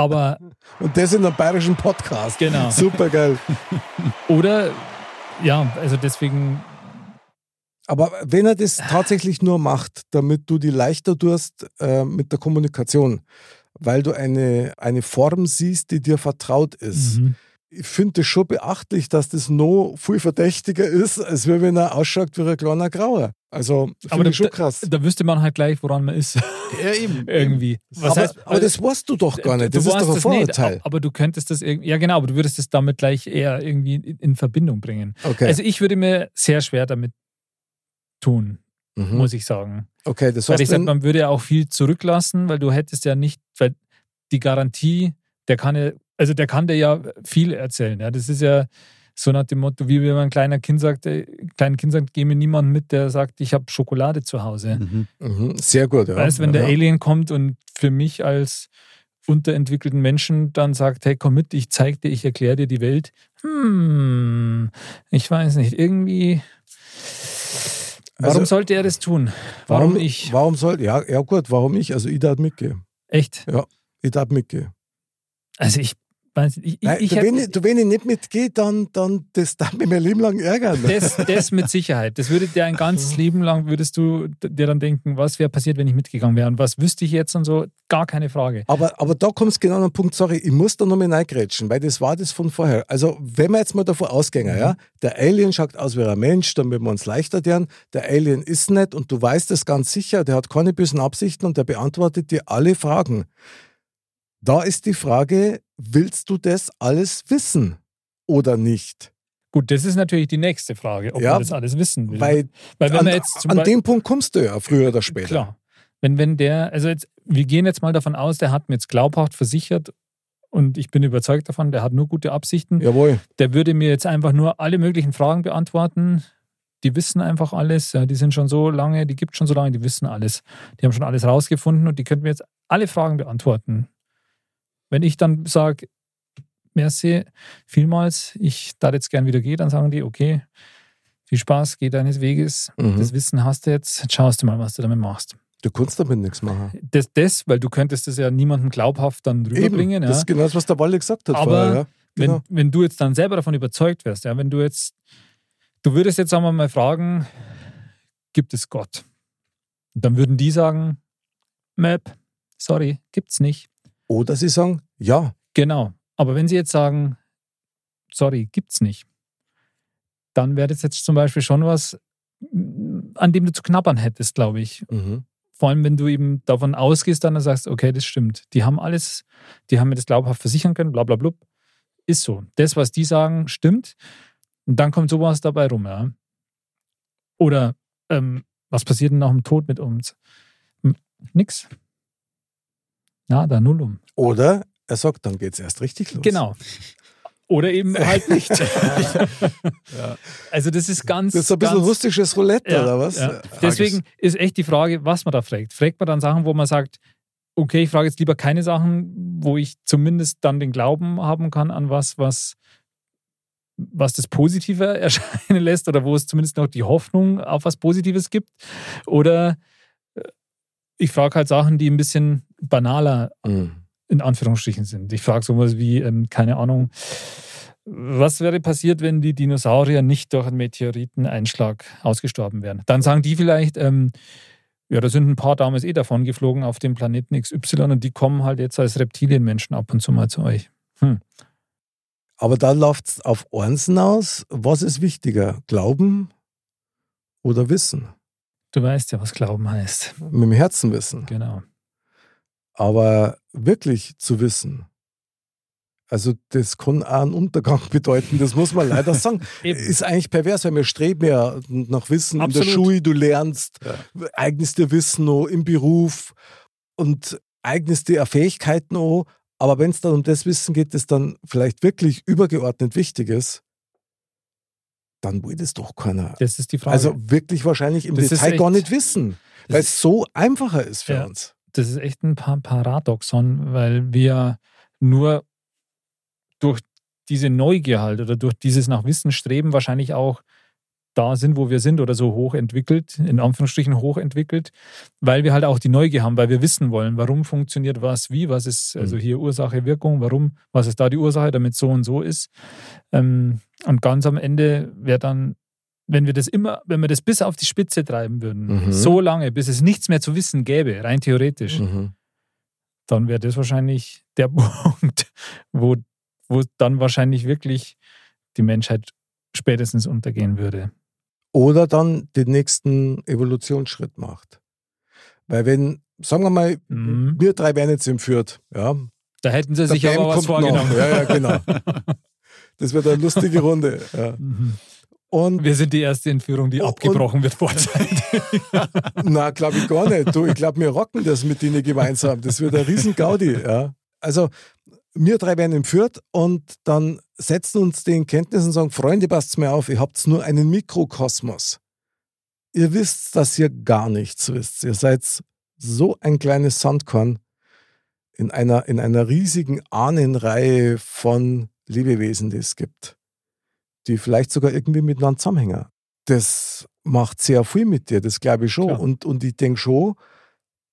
Aber, Und das in einem bayerischen Podcast. genau. Super geil. [LAUGHS] Oder, ja, also deswegen, Aber wenn er das tatsächlich nur macht, damit du die leichter tust äh, mit der Kommunikation, weil du eine, eine Form siehst, die dir vertraut ist. mhm. Ich finde das schon beachtlich, dass das noch viel verdächtiger ist, als wenn er ausschaut wie ein kleiner Grauer. Also Aber finde ich da- schon krass. da wüsste man halt gleich, woran man ist. Ja, eben. [LAUGHS] Irgendwie. Was aber, heißt, aber das weißt du doch gar nicht. Das du ist doch ein das nicht, Vorurteil. ab- aber du könntest das irgendwie, ja genau, aber du würdest das damit gleich eher irgendwie in in Verbindung bringen. Okay. Also ich würde mir sehr schwer damit tun, mhm. muss ich sagen. Okay, das Weil heißt, ich sage, wenn, man würde ja auch viel zurücklassen, weil du hättest ja nicht, weil die Garantie, der kann ja, also der kann dir ja viel erzählen. Ja. Das ist ja so nach dem Motto, wie wenn man ein kleiner Kind sagt, äh, kleinen Kind sagt, geh mir niemand mit, der sagt, ich habe Schokolade zu Hause. Mhm. mhm, sehr gut. Ja. Weißt, wenn der ja. Alien kommt und für mich als unterentwickelten Menschen dann sagt, hey, komm mit, ich zeig dir, ich erkläre dir die Welt. Hm, ich weiß nicht, irgendwie. Warum Also- sollte er das tun? Warum, ich? Warum soll, ja, ja gut, warum ich? Also ich darf mitgehen. Echt? Ich darf mitgehen. Also ich ich, Nein, ich, du, hätte- wenn, ich, du, wenn ich nicht mitgehe, dann, dann das darf mich mein Leben lang ärgern. das, das mit Sicherheit. Das würde dir ein ganzes Leben lang, würdest du dir dann denken, was wäre passiert, wenn ich mitgegangen wäre und was wüsste ich jetzt und so. Gar keine Frage. Aber, aber da kommt es genau an den Punkt, sorry, ich muss da nochmal reingrätschen, weil das war das von vorher. Also, wenn wir jetzt mal davon ausgehen, ja, der Alien schaut aus wie ein Mensch, dann würden wir uns leichter deren. Der Alien ist nicht und du weißt es ganz sicher, der hat keine bösen Absichten und der beantwortet dir alle Fragen. Da ist die Frage, willst du das alles wissen oder nicht? Gut, das ist natürlich die nächste Frage, ob Ja, man das alles wissen will. Weil Weil wenn an, jetzt an dem Punkt kommst du ja früher oder später. Klar. Wenn, wenn der, also jetzt, wir gehen jetzt mal davon aus, der hat mir jetzt glaubhaft versichert und ich bin überzeugt davon, der hat nur gute Absichten. Jawohl. Der würde mir jetzt einfach nur alle möglichen Fragen beantworten. Die wissen einfach alles. Ja, die sind schon so lange, die gibt schon so lange, die wissen alles. Die haben schon alles rausgefunden und die könnten mir jetzt alle Fragen beantworten. Wenn ich dann sage, merci, vielmals, ich da jetzt gern wieder gehe, dann sagen die, okay, viel Spaß, geh deines Weges. Mhm. Das Wissen hast du jetzt, jetzt schaust du mal, was du damit machst. Du kannst damit nichts machen. Das, das, weil du könntest das ja niemandem glaubhaft dann rüberbringen. Eben, Ja. das ist genau das, was der Walle gesagt hat Aber vorher. Ja. Genau. wenn, wenn du jetzt dann selber davon überzeugt wärst, ja, wenn du jetzt, du würdest jetzt wir mal fragen, gibt es Gott? Und dann würden die sagen, Map, sorry, gibt's nicht. Oder sie sagen, ja, Genau. Aber wenn sie jetzt sagen, sorry, gibt's nicht, dann wäre das jetzt zum Beispiel schon was, an dem du zu knabbern hättest, glaube ich. mhm. Vor allem, wenn du eben davon ausgehst, dann sagst, okay, das stimmt. Die haben alles, die haben mir das glaubhaft versichern können, bla bla bla. Ist so. Das, was die sagen, stimmt. Und dann kommt sowas dabei rum, ja. Oder ähm, was passiert denn nach dem Tod mit uns? Nix. Ja, da null um. Oder er sagt, dann geht es erst richtig los. Genau. Oder eben halt nicht. [LAUGHS] Also das ist ganz. Das ist ein bisschen ganz, russisches Roulette, Ja, oder was? ja. Deswegen ist echt die Frage, was man da fragt. Fragt man dann Sachen, wo man sagt, okay, ich frage jetzt lieber keine Sachen, wo ich zumindest dann den Glauben haben kann an was, was, was das Positive [LAUGHS] erscheinen lässt oder wo es zumindest noch die Hoffnung auf was Positives gibt. Oder ich frage halt Sachen, die ein bisschen banaler Mhm. in Anführungsstrichen sind. Ich frage sowas wie, ähm, keine Ahnung, was wäre passiert, wenn die Dinosaurier nicht durch einen Meteoriteneinschlag ausgestorben wären? Dann sagen die vielleicht, ähm, ja, da sind ein paar damals eh davon geflogen auf dem Planeten XY und die kommen halt jetzt als Reptilienmenschen ab und zu mal zu euch. Aber da läuft es auf eins hinaus. Was ist wichtiger? Glauben oder Wissen? Du weißt ja, was Glauben heißt. Mit dem Herzen wissen. Genau. Aber wirklich zu wissen. Also das kann auch einen Untergang [LAUGHS] bedeuten, das muss man leider sagen. [LAUGHS] Ist eigentlich pervers, weil wir streben ja nach Wissen in Absolut. der Schule, du lernst, eignest dir Wissen noch im Beruf und eignest dir auch Fähigkeiten auch. Aber wenn es dann um das Wissen geht, das dann vielleicht wirklich übergeordnet wichtig ist, dann will das doch keiner. Das ist die Frage. Also wirklich wahrscheinlich im Das Detail gar echt- nicht wissen, weil es so einfacher ist für Ja. uns. das ist echt ein Pa- Paradoxon, weil wir nur durch diese Neugier halt oder durch dieses nach Wissen streben wahrscheinlich auch da sind, wo wir sind oder so hochentwickelt, in Anführungsstrichen hochentwickelt, weil wir halt auch die Neugier haben, weil wir wissen wollen, warum funktioniert was, wie, was ist also hier Ursache, Wirkung, warum, was ist da die Ursache, damit so und so ist. Ähm, und ganz am Ende wäre dann, wenn wir das immer, wenn wir das bis auf die Spitze treiben würden, Mhm. so lange, bis es nichts mehr zu wissen gäbe, rein theoretisch, Mhm. dann wäre das wahrscheinlich der [LAUGHS] Punkt, wo, wo dann wahrscheinlich wirklich die Menschheit spätestens untergehen würde. Oder dann den nächsten Evolutionsschritt macht. Weil wenn, sagen wir mal, Mhm. wir drei werden jetzt entführt, ja. Da hätten sie sich aber was vorgenommen. noch. Ja, ja, genau. [LAUGHS] Das wird eine lustige Runde. Ja. Mhm. Und Wir sind die erste Entführung, die Und- abgebrochen wird vorzeitig. [LAUGHS] na, glaube ich gar nicht. Du, ich glaube, wir rocken das mit denen gemeinsam. Das wird ein riesen Gaudi. Ja. Also, wir drei werden entführt und dann setzen uns die in Kenntnis und sagen, Freunde, passt mir auf, ihr habt nur einen Mikrokosmos. Ihr wisst, dass ihr gar nichts wisst. Ihr seid so ein kleines Sandkorn in einer, in einer riesigen Ahnenreihe von Lebewesen, die es gibt, die vielleicht sogar irgendwie miteinander zusammenhängen. Das macht sehr viel mit dir, das glaube ich schon. Klar. Und, und ich denke schon,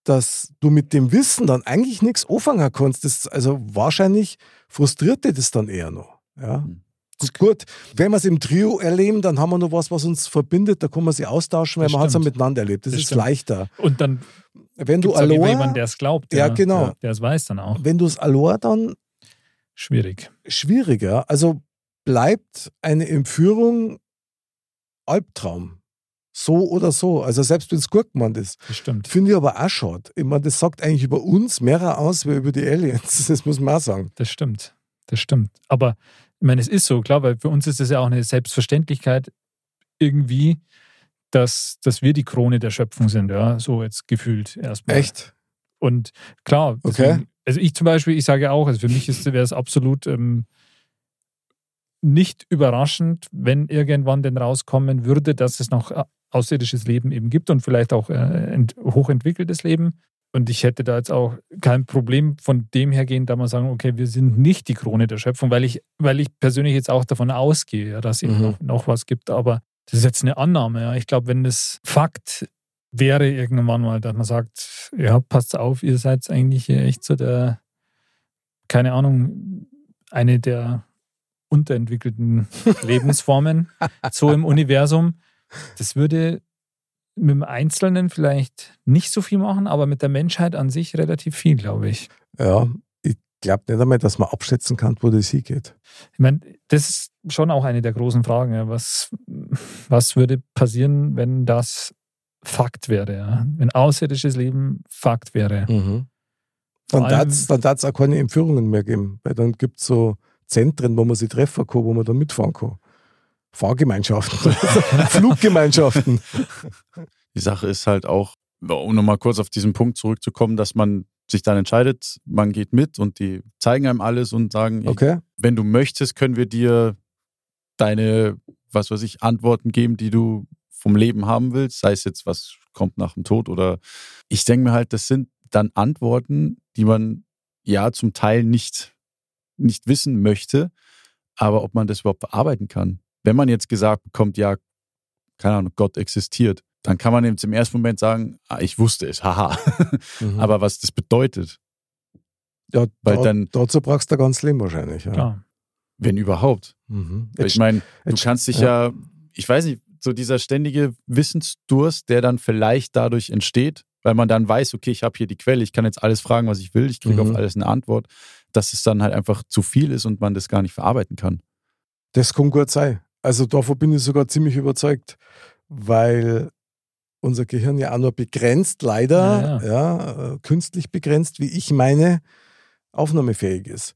dass du mit dem Wissen dann eigentlich nichts anfangen kannst. Das, also wahrscheinlich frustriert dich das dann eher noch. Ja. Hm. Gut, gut, wenn wir es im Trio erleben, dann haben wir noch was, was uns verbindet. Da kann man sich austauschen, weil Das man hat es ja miteinander erlebt. Das, Das ist stimmt. leichter. Und dann Wenn du Aloha, jemanden, der es glaubt. Ja, genau. Der es weiß dann auch. wenn du es Aloha dann Schwierig. schwieriger. Also bleibt eine Entführung Albtraum. So oder so. Also selbst wenn es gut gemeint ist. Das stimmt. Finde ich aber auch schade. Ich meine, das sagt eigentlich über uns mehr aus, wie über die Aliens. [LAUGHS] Das muss man auch sagen. Das stimmt. Das stimmt. Aber ich meine, es ist so, klar, weil für uns ist es ja auch eine Selbstverständlichkeit irgendwie, dass, dass wir die Krone der Schöpfung sind, ja, so jetzt gefühlt erstmal. Echt? Und klar, deswegen, also ich zum Beispiel, ich sage auch, also für mich ist- wäre es absolut ähm, nicht überraschend, wenn irgendwann denn rauskommen würde, dass es noch äh, außerirdisches Leben eben gibt und vielleicht auch äh, ent, hochentwickeltes Leben. Und ich hätte da jetzt auch kein Problem von dem hergehend, da mal sagen, okay, wir sind nicht die Krone der Schöpfung, weil ich, weil ich persönlich jetzt auch davon ausgehe, ja, dass es eben Mhm. noch, noch was gibt. Aber das ist jetzt eine Annahme. Ja. Ich glaube, wenn das Fakt wäre irgendwann mal, dass man sagt, ja, passt auf, ihr seid eigentlich echt so der, keine Ahnung, eine der unterentwickelten Lebensformen [LAUGHS] so im Universum. Das würde mit dem Einzelnen vielleicht nicht so viel machen, aber mit der Menschheit an sich relativ viel, glaube ich. Ja, ich glaube nicht einmal, dass man abschätzen kann, wo das hingeht. Ich meine, das ist schon auch eine der großen Fragen. Ja. Was, was würde passieren, wenn das Fakt wäre, ja. Wenn außerirdisches Leben Fakt wäre. Mhm. Dann darf es dann auch keine Entführungen mehr geben, weil dann gibt es so Zentren, wo man sich treffen kann, wo man dann mitfahren kann. Fahrgemeinschaften, [LAUGHS] Fluggemeinschaften. Die Sache ist halt auch, um nochmal kurz auf diesen Punkt zurückzukommen, dass man sich dann entscheidet, man geht mit und die zeigen einem alles und sagen, Okay? wenn du möchtest, können wir dir deine, was weiß ich, Antworten geben, die du vom Leben haben willst, sei es jetzt, was kommt nach dem Tod oder ich denke mir halt, das sind dann Antworten, die man ja zum Teil nicht, nicht wissen möchte, aber ob man das überhaupt verarbeiten kann. Wenn man jetzt gesagt bekommt, ja, keine Ahnung, Gott existiert, dann kann man jetzt im ersten Moment sagen, ah, ich wusste es, haha. Mhm. [LAUGHS] Aber was das bedeutet, ja, weil da, dann- dazu brauchst du ganzes Leben wahrscheinlich. Ja. Klar. wenn überhaupt. Mhm. Ich meine, du jetzt- kannst dich ja. ich weiß nicht, so dieser ständige Wissensdurst, der dann vielleicht dadurch entsteht, weil man dann weiß, okay, ich habe hier die Quelle, ich kann jetzt alles fragen, was ich will, ich kriege Mhm. auf alles eine Antwort, dass es dann halt einfach zu viel ist und man das gar nicht verarbeiten kann. das kann gut sein. Also davon bin ich sogar ziemlich überzeugt, weil unser Gehirn ja auch nur begrenzt, leider, Ja, ja, äh, künstlich begrenzt, wie ich meine, aufnahmefähig ist.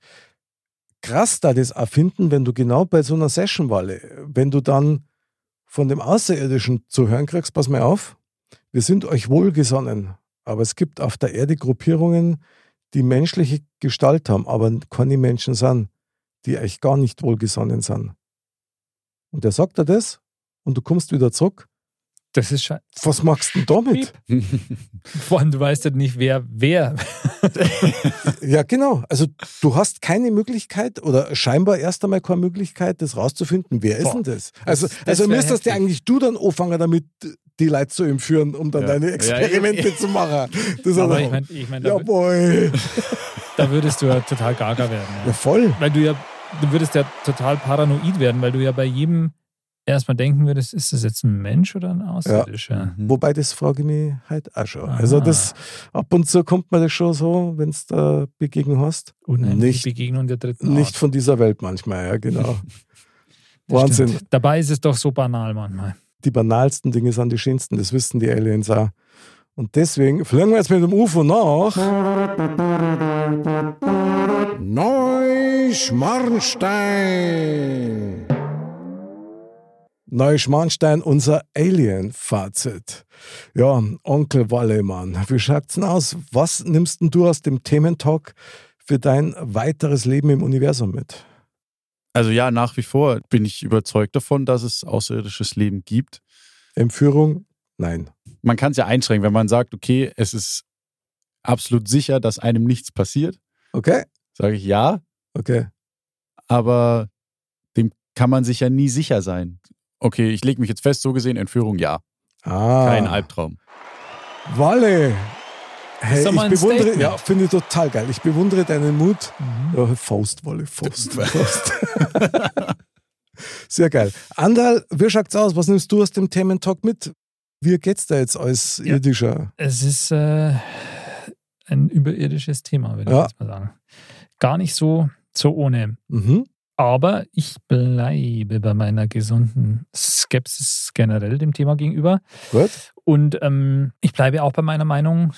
Krass da das erfinden, wenn du genau bei so einer Session walle, wenn du dann von dem Außerirdischen zu hören kriegst, pass mal auf, wir sind euch wohlgesonnen, aber es gibt auf der Erde Gruppierungen, die menschliche Gestalt haben, aber keine Menschen sind, die euch gar nicht wohlgesonnen sind. Und der sagt dir das und du kommst wieder zurück. Das ist scheiße. Was machst du denn damit? [LAUGHS] Vor allem, du weißt ja nicht, wer, wer. Ja, [LAUGHS] genau. Also du hast keine Möglichkeit oder scheinbar erst einmal keine Möglichkeit, das rauszufinden. Wer ist Boah, denn das? Also, das also wär müsstest du eigentlich du dann anfangen, damit die Leute zu entführen, um dann Ja. deine Ja, Experimente ja. zu machen. Das ist Aber also- ich meine, ich mein, da, Jawohl. [LAUGHS] da würdest du ja total gaga werden. Ja, Ja. voll. Weil du ja, du würdest ja total paranoid werden, weil du ja bei jedem erstmal denken würdest, ist das jetzt ein Mensch oder ein Außerirdischer? Wobei, das frage ich mich halt auch schon. Also Aha. das, ab und zu kommt mir das schon so, wenn du da Begegnung hast. Unheimliche Nicht- Begegnung der dritten Nicht Art. von dieser Welt manchmal, ja, genau. [LAUGHS] Wahnsinn. stimmt. Dabei ist es doch so banal manchmal. Die banalsten Dinge sind die schönsten, das wissen die Aliens auch. Und deswegen fliegen wir jetzt mit dem UFO nach. Neuschmarnstein. Neuschmarnstein, unser Alien-Fazit. Ja, Onkel Wallemann, wie schaut's denn aus? Was nimmst denn du aus dem Thementalk für dein weiteres Leben im Universum mit? Also ja, nach wie vor bin ich überzeugt davon, dass es außerirdisches Leben gibt. Entführung? Nein. Man kann es ja einschränken, wenn man sagt, okay, es ist absolut sicher, dass einem nichts passiert, Okay? sage ich ja, Okay. aber dem kann man sich ja nie sicher sein. Okay, ich lege mich jetzt fest, so gesehen, Entführung ja. Ah. Kein Albtraum. Walle. Hey, ich bewundere, ja, finde ich total geil. Ich bewundere deinen Mut. Mhm. Ja, Faust, Walle, Faust, [LAUGHS] Faust. Sehr geil. Andal, wie schaut's aus? Was nimmst du aus dem Thementalk mit? Wie geht's da jetzt als Ja. irdischer? Es ist äh, ein überirdisches Thema, würde Ja. ich jetzt mal sagen. Gar nicht so, so ohne. Mhm. Aber ich bleibe bei meiner gesunden Skepsis generell dem Thema gegenüber. Gut. Und ähm, ich bleibe auch bei meiner Meinung,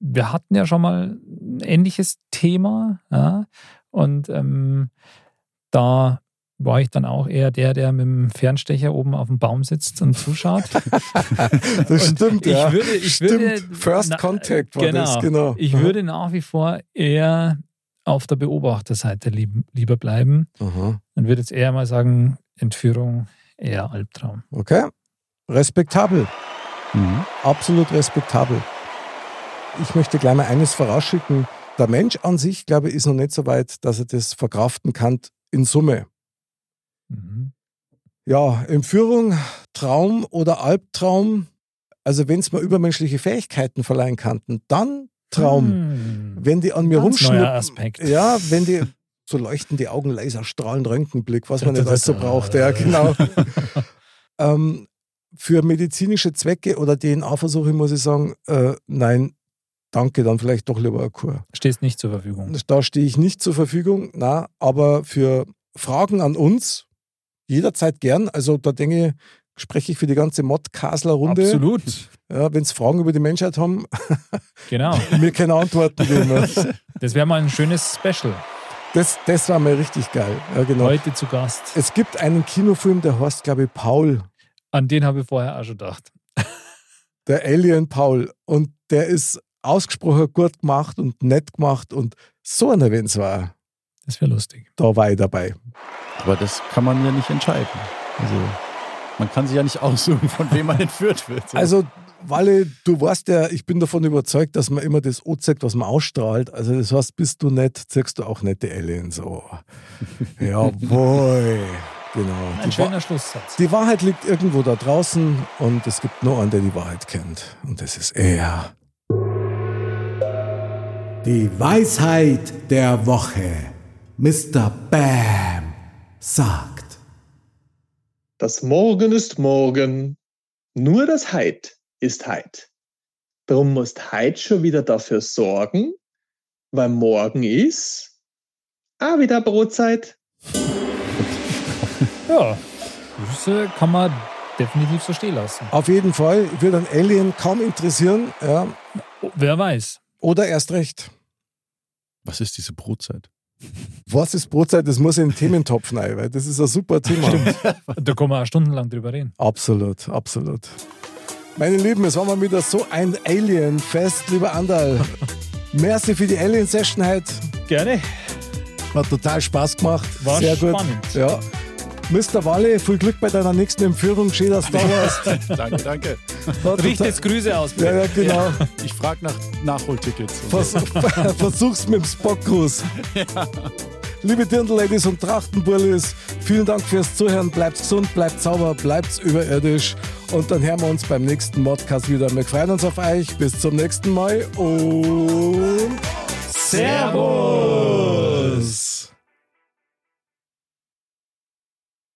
wir hatten ja schon mal ein ähnliches Thema. Ja? Und ähm, da war ich dann auch eher der, der mit dem Fernstecher oben auf dem Baum sitzt und zuschaut. [LAUGHS] Das Und stimmt, ich ja. würde- ich stimmt. würde- First na, Contact war genau. das, genau. Ich Aha. würde nach wie vor eher auf der Beobachterseite lieb, lieber bleiben Aha. und würde jetzt eher mal sagen, Entführung eher Albtraum. Okay. Respektabel. Mhm. Absolut respektabel. Ich möchte gleich mal eines vorausschicken. Der Mensch an sich, glaube ich, ist noch nicht so weit, dass er das verkraften kann in Summe. Mhm. Ja, Entführung, Traum oder Albtraum. Also wenn es mal übermenschliche Fähigkeiten verleihen kannten, dann Traum. Hm. Wenn die an mir rumschnuppern. Ja, wenn die so leuchten die Augen, Laser, Strahlen, Röntgenblick, was man [LAUGHS] nicht alles so braucht. Ja, genau. [LAUGHS] ähm, für medizinische Zwecke oder DNA-Versuche muss ich sagen, äh, nein, danke, dann vielleicht doch lieber eine Kur. Stehst nicht zur Verfügung. Da stehe ich nicht zur Verfügung, na, aber für Fragen an uns jederzeit gern. Also da denke ich, spreche ich für die ganze Mod-Kasler-Runde. Absolut. Ja, Wenn Sie Fragen über die Menschheit haben, [LAUGHS] Genau. mir keine Antworten geben. [LAUGHS] Das wäre mal ein schönes Special. Das, das war mal richtig geil. Ja, genau. Heute zu Gast. Es gibt einen Kinofilm, der heißt, glaube ich, Paul. An den habe ich vorher auch schon gedacht. Der Alien Paul. Und der ist ausgesprochen gut gemacht und nett gemacht und so ein Event war. Das wäre lustig. Da war ich dabei. Aber das kann man ja nicht entscheiden. Also man kann sich ja nicht [LAUGHS] aussuchen, von wem man entführt wird. So. Also, Walle, du weißt ja, ich bin davon überzeugt, dass man immer das O zeigt, was man ausstrahlt. Also, das heißt, bist du nett, zeigst du auch nette Aliens. Oh. [LAUGHS] Jawohl. Genau. Ein Die, Wa schöner Schlusssatz. die Wahrheit liegt irgendwo da draußen und es gibt nur einen, der die Wahrheit kennt. Und das ist er. Die Weisheit der Woche. Mr. Bam sagt. Das Morgen ist morgen, nur das Heid ist Heid. Darum musst Heid schon wieder dafür sorgen, weil morgen ist ah wieder Brotzeit. [LAUGHS] Ja, das äh, kann man definitiv so stehen lassen. Auf jeden Fall würde ein Alien kaum interessieren. Ja. Wer weiß. Oder erst recht. Was ist diese Brotzeit? Was ist Brotzeit? Das muss in den Thementopf rein, weil das ist ein super Thema. [LAUGHS] Da kann man auch stundenlang drüber reden. Absolut, absolut. Meine Lieben, es war mal wieder so ein Alien-Fest, lieber Andal. [LAUGHS] Merci für die Alien-Session heute. Gerne. Hat total Spaß gemacht. War Sehr gut. spannend. Ja. Mr. Walle, viel Glück bei deiner nächsten Entführung. Schön, dass du da warst. [LAUGHS] danke, danke. Richt total- jetzt Grüße aus. bitte. Ja, ja, genau. Ich frage nach Nachholtickets. Vers [LAUGHS] versuch's mit dem Spockgruß. [LAUGHS] Liebe Dirndl-Ladies und Trachtenburlis, vielen Dank fürs Zuhören. Bleibt gesund, bleibt sauber, bleibt überirdisch. Und dann hören wir uns beim nächsten Modcast wieder. Wir freuen uns auf euch. Bis zum nächsten Mal und Servus.